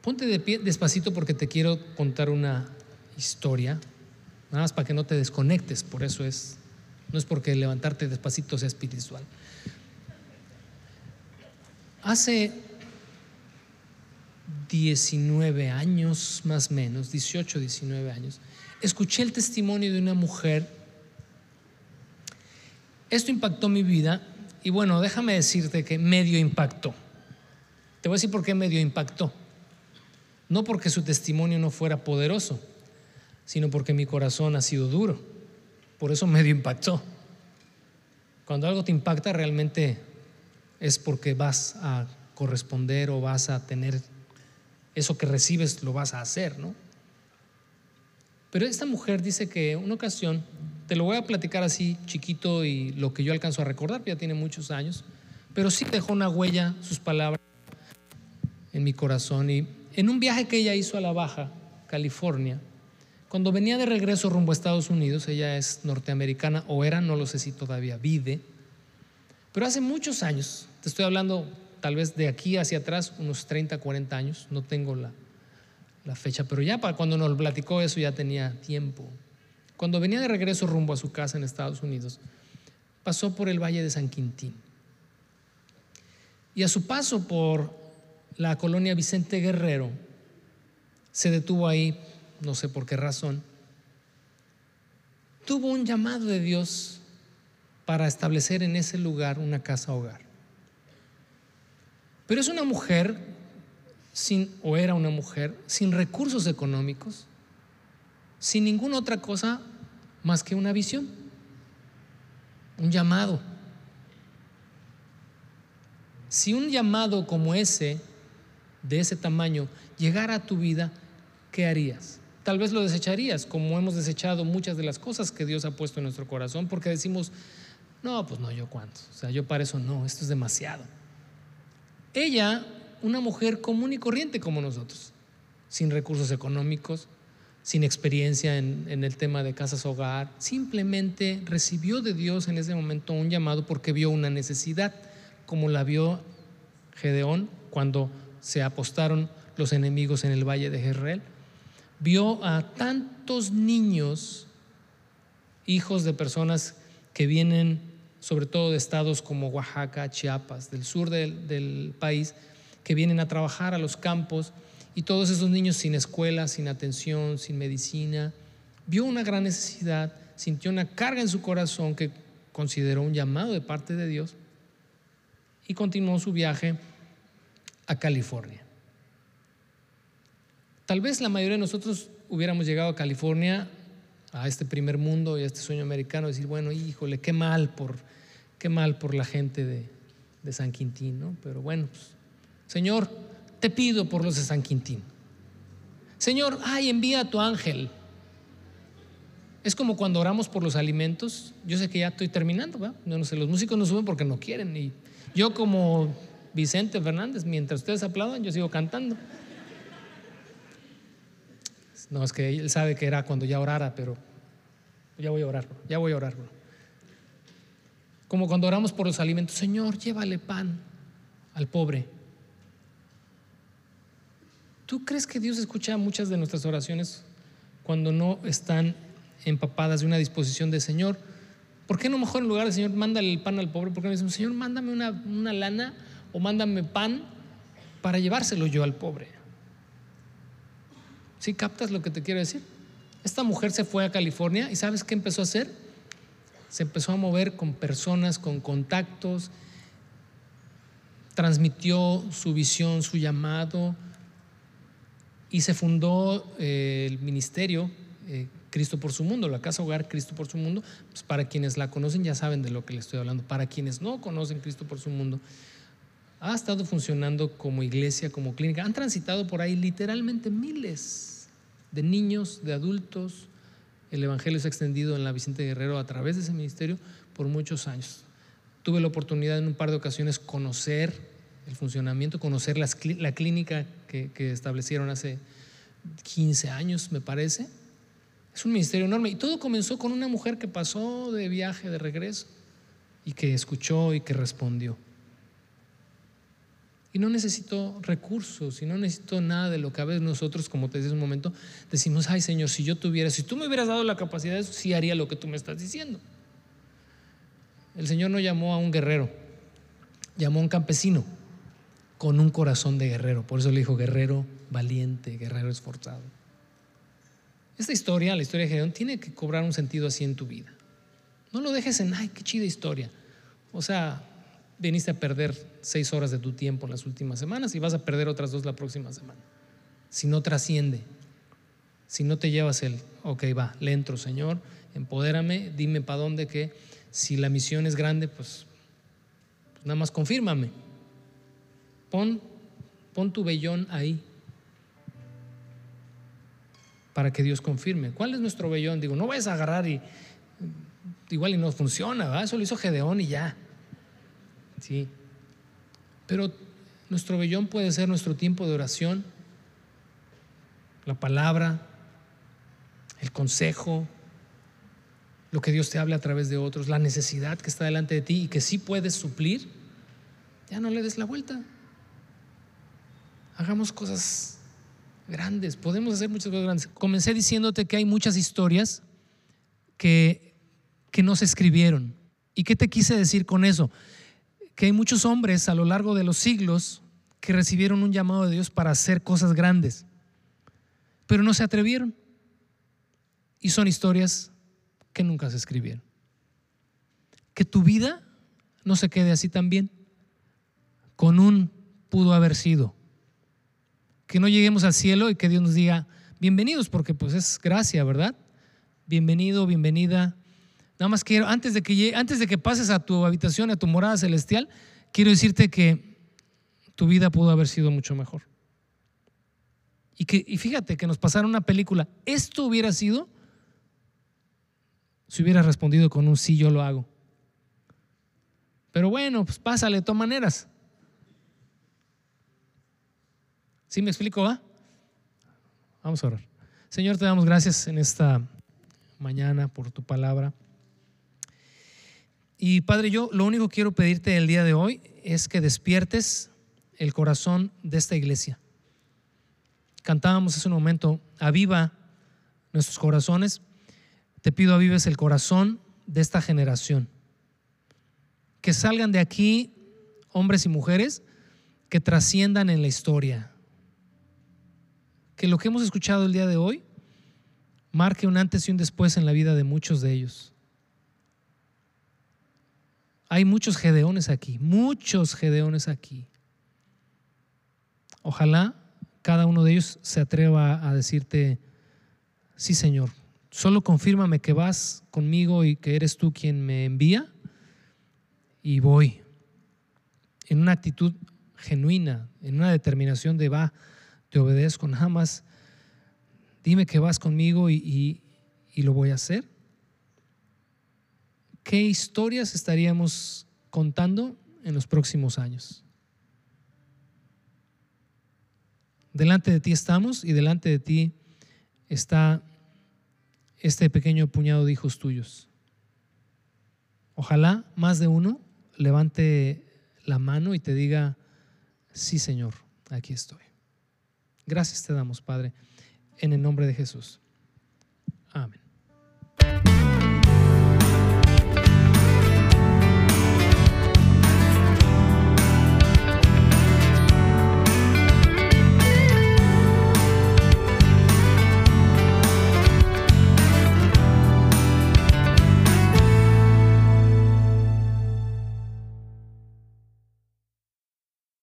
Ponte de pie despacito porque te quiero contar una historia, nada más para que no te desconectes, por eso es, no es porque levantarte despacito sea espiritual. Hace 19 años más o menos, 18, 19 años, escuché el testimonio de una mujer. Esto impactó mi vida y bueno, déjame decirte que medio impactó. Te voy a decir por qué medio impactó. No porque su testimonio no fuera poderoso, sino porque mi corazón ha sido duro. Por eso medio impactó. Cuando algo te impacta realmente es porque vas a corresponder o vas a tener eso que recibes lo vas a hacer, ¿no? Pero esta mujer dice que una ocasión, te lo voy a platicar así chiquito y lo que yo alcanzo a recordar, ya tiene muchos años, pero sí dejó una huella, sus palabras en mi corazón. Y en un viaje que ella hizo a la Baja, California, cuando venía de regreso rumbo a Estados Unidos, ella es norteamericana o era, no lo sé si todavía vive, pero hace muchos años, te estoy hablando tal vez de aquí hacia atrás, unos 30, 40 años, no tengo la, fecha, pero ya para cuando nos platicó eso ya tenía tiempo. Cuando venía de regreso rumbo a su casa en Estados Unidos, pasó por el Valle de San Quintín. Y a su paso por la colonia Vicente Guerrero, se detuvo ahí, no sé por qué razón, tuvo un llamado de Dios para establecer en ese lugar una casa hogar. Pero es una mujer sin, o era una mujer sin recursos económicos, sin ninguna otra cosa más que una visión, un llamado. Si un llamado como ese, de ese tamaño, llegara a tu vida, ¿qué harías? Tal vez lo desecharías, como hemos desechado muchas de las cosas que Dios ha puesto en nuestro corazón, porque decimos, no, pues no, yo cuánto, o sea, yo para eso no, esto es demasiado. Ella, una mujer común y corriente como nosotros, sin recursos económicos, sin experiencia en, el tema de casas hogar, simplemente recibió de Dios en ese momento un llamado porque vio una necesidad, como la vio Gedeón cuando se apostaron los enemigos en el valle de Jezreel. Vio a tantos niños, hijos de personas que vienen sobre todo de estados como Oaxaca, Chiapas, del sur del, país, que vienen a trabajar a los campos y todos esos niños sin escuela, sin atención, sin medicina, vio una gran necesidad, sintió una carga en su corazón que consideró un llamado de parte de Dios y continuó su viaje a California. Tal vez la mayoría de nosotros hubiéramos llegado a California, a este primer mundo y a este sueño americano, decir, bueno, híjole, qué mal por Qué mal por la gente de, San Quintín, ¿no? Pero bueno, pues, Señor, te pido por los de San Quintín. Señor, ay, envía a tu ángel. Es como cuando oramos por los alimentos. Yo sé que ya estoy terminando, ¿verdad? No, sé, los músicos no suben porque no quieren. Y yo como Vicente Fernández, mientras ustedes aplaudan, yo sigo cantando. No, es que él sabe que era cuando ya orara, pero ya voy a orar, ya voy a orar. Como cuando oramos por los alimentos, Señor, llévale pan al pobre. ¿Tú crees que Dios escucha muchas de nuestras oraciones cuando no están empapadas de una disposición de Señor? ¿Por qué no mejor en lugar de Señor, mándale el pan al pobre? Porque me dicen, Señor, mándame una, una lana o mándame pan para llevárselo yo al pobre. ¿Sí captas lo que te quiero decir? Esta mujer se fue a California y ¿sabes qué empezó a hacer? Se empezó a mover con personas, con contactos, transmitió su visión, su llamado y se fundó eh, el ministerio eh, Cristo por su mundo, la casa hogar Cristo por su mundo. Pues para quienes la conocen ya saben de lo que le estoy hablando. Para quienes no conocen Cristo por su mundo, ha estado funcionando como iglesia, como clínica. Han transitado por ahí literalmente miles de niños, de adultos. El Evangelio se ha extendido en la Vicente Guerrero a través de ese ministerio por muchos años. Tuve la oportunidad en un par de ocasiones conocer el funcionamiento, conocer la clínica que, establecieron hace 15 años, me parece. Es un ministerio enorme. Y todo comenzó con una mujer que pasó de viaje de regreso y que escuchó y que respondió. Y no necesito recursos, y no necesito nada de lo que a veces nosotros, como te decía un momento, decimos, ay Señor, si yo tuviera, si tú me hubieras dado la capacidad sí haría lo que tú me estás diciendo. El Señor no llamó a un guerrero, llamó a un campesino con un corazón de guerrero. Por eso le dijo guerrero valiente, guerrero esforzado. Esta historia, la historia de Gedeón, tiene que cobrar un sentido así en tu vida. No lo dejes en, ay, qué chida historia. O sea, viniste a perder seis horas de tu tiempo en las últimas semanas y vas a perder otras dos la próxima semana. Si no trasciende, si no te llevas el, ok, va, le entro, Señor, empodérame, dime para dónde que si la misión es grande, pues, pues, nada más confírmame. Pon, pon tu vellón ahí para que Dios confirme. ¿Cuál es nuestro vellón? Digo, no vayas a agarrar y igual y no funciona, ¿verdad? Eso lo hizo Gedeón y ya. Sí. Pero nuestro vellón puede ser nuestro tiempo de oración, la palabra, el consejo, lo que Dios te habla a través de otros, la necesidad que está delante de ti y que sí puedes suplir. Ya no le des la vuelta. Hagamos cosas grandes, podemos hacer muchas cosas grandes. Comencé diciéndote que hay muchas historias que, que no se escribieron. ¿Y qué te quise decir con eso? Que hay muchos hombres a lo largo de los siglos que recibieron un llamado de Dios para hacer cosas grandes, pero no se atrevieron. Y son historias que nunca se escribieron. Que tu vida no se quede así también, con un pudo haber sido. Que no lleguemos al cielo y que Dios nos diga, bienvenidos, porque pues es gracia, ¿verdad? Bienvenido, bienvenida Nada más quiero, antes de que, antes de que pases a tu habitación, a tu morada celestial, quiero decirte que tu vida pudo haber sido mucho mejor. Y, que, y fíjate que nos pasara una película. Esto hubiera sido si hubiera respondido con un sí, yo lo hago. Pero bueno, pues pásale de todas maneras. ¿Sí me explico, va? Vamos a orar. Señor, te damos gracias en esta mañana por tu palabra. Y Padre, yo lo único que quiero pedirte el día de hoy es que despiertes el corazón de esta iglesia. Cantábamos hace un momento, aviva nuestros corazones. Te pido avives el corazón de esta generación. Que salgan de aquí hombres y mujeres que trasciendan en la historia. Que lo que hemos escuchado el día de hoy marque un antes y un después en la vida de muchos de ellos. Hay muchos gedeones aquí, muchos gedeones aquí. Ojalá cada uno de ellos se atreva a decirte, sí Señor, solo confírmame que vas conmigo y que eres tú quien me envía y voy. En una actitud genuina, en una determinación de va, te obedezco, nada más dime que vas conmigo y, y lo voy a hacer. ¿Qué historias estaríamos contando en los próximos años? Delante de ti estamos y delante de ti está este pequeño puñado de hijos tuyos. Ojalá más de uno levante la mano y te diga, sí Señor, aquí estoy. Gracias te damos, Padre, en el nombre de Jesús. Amén.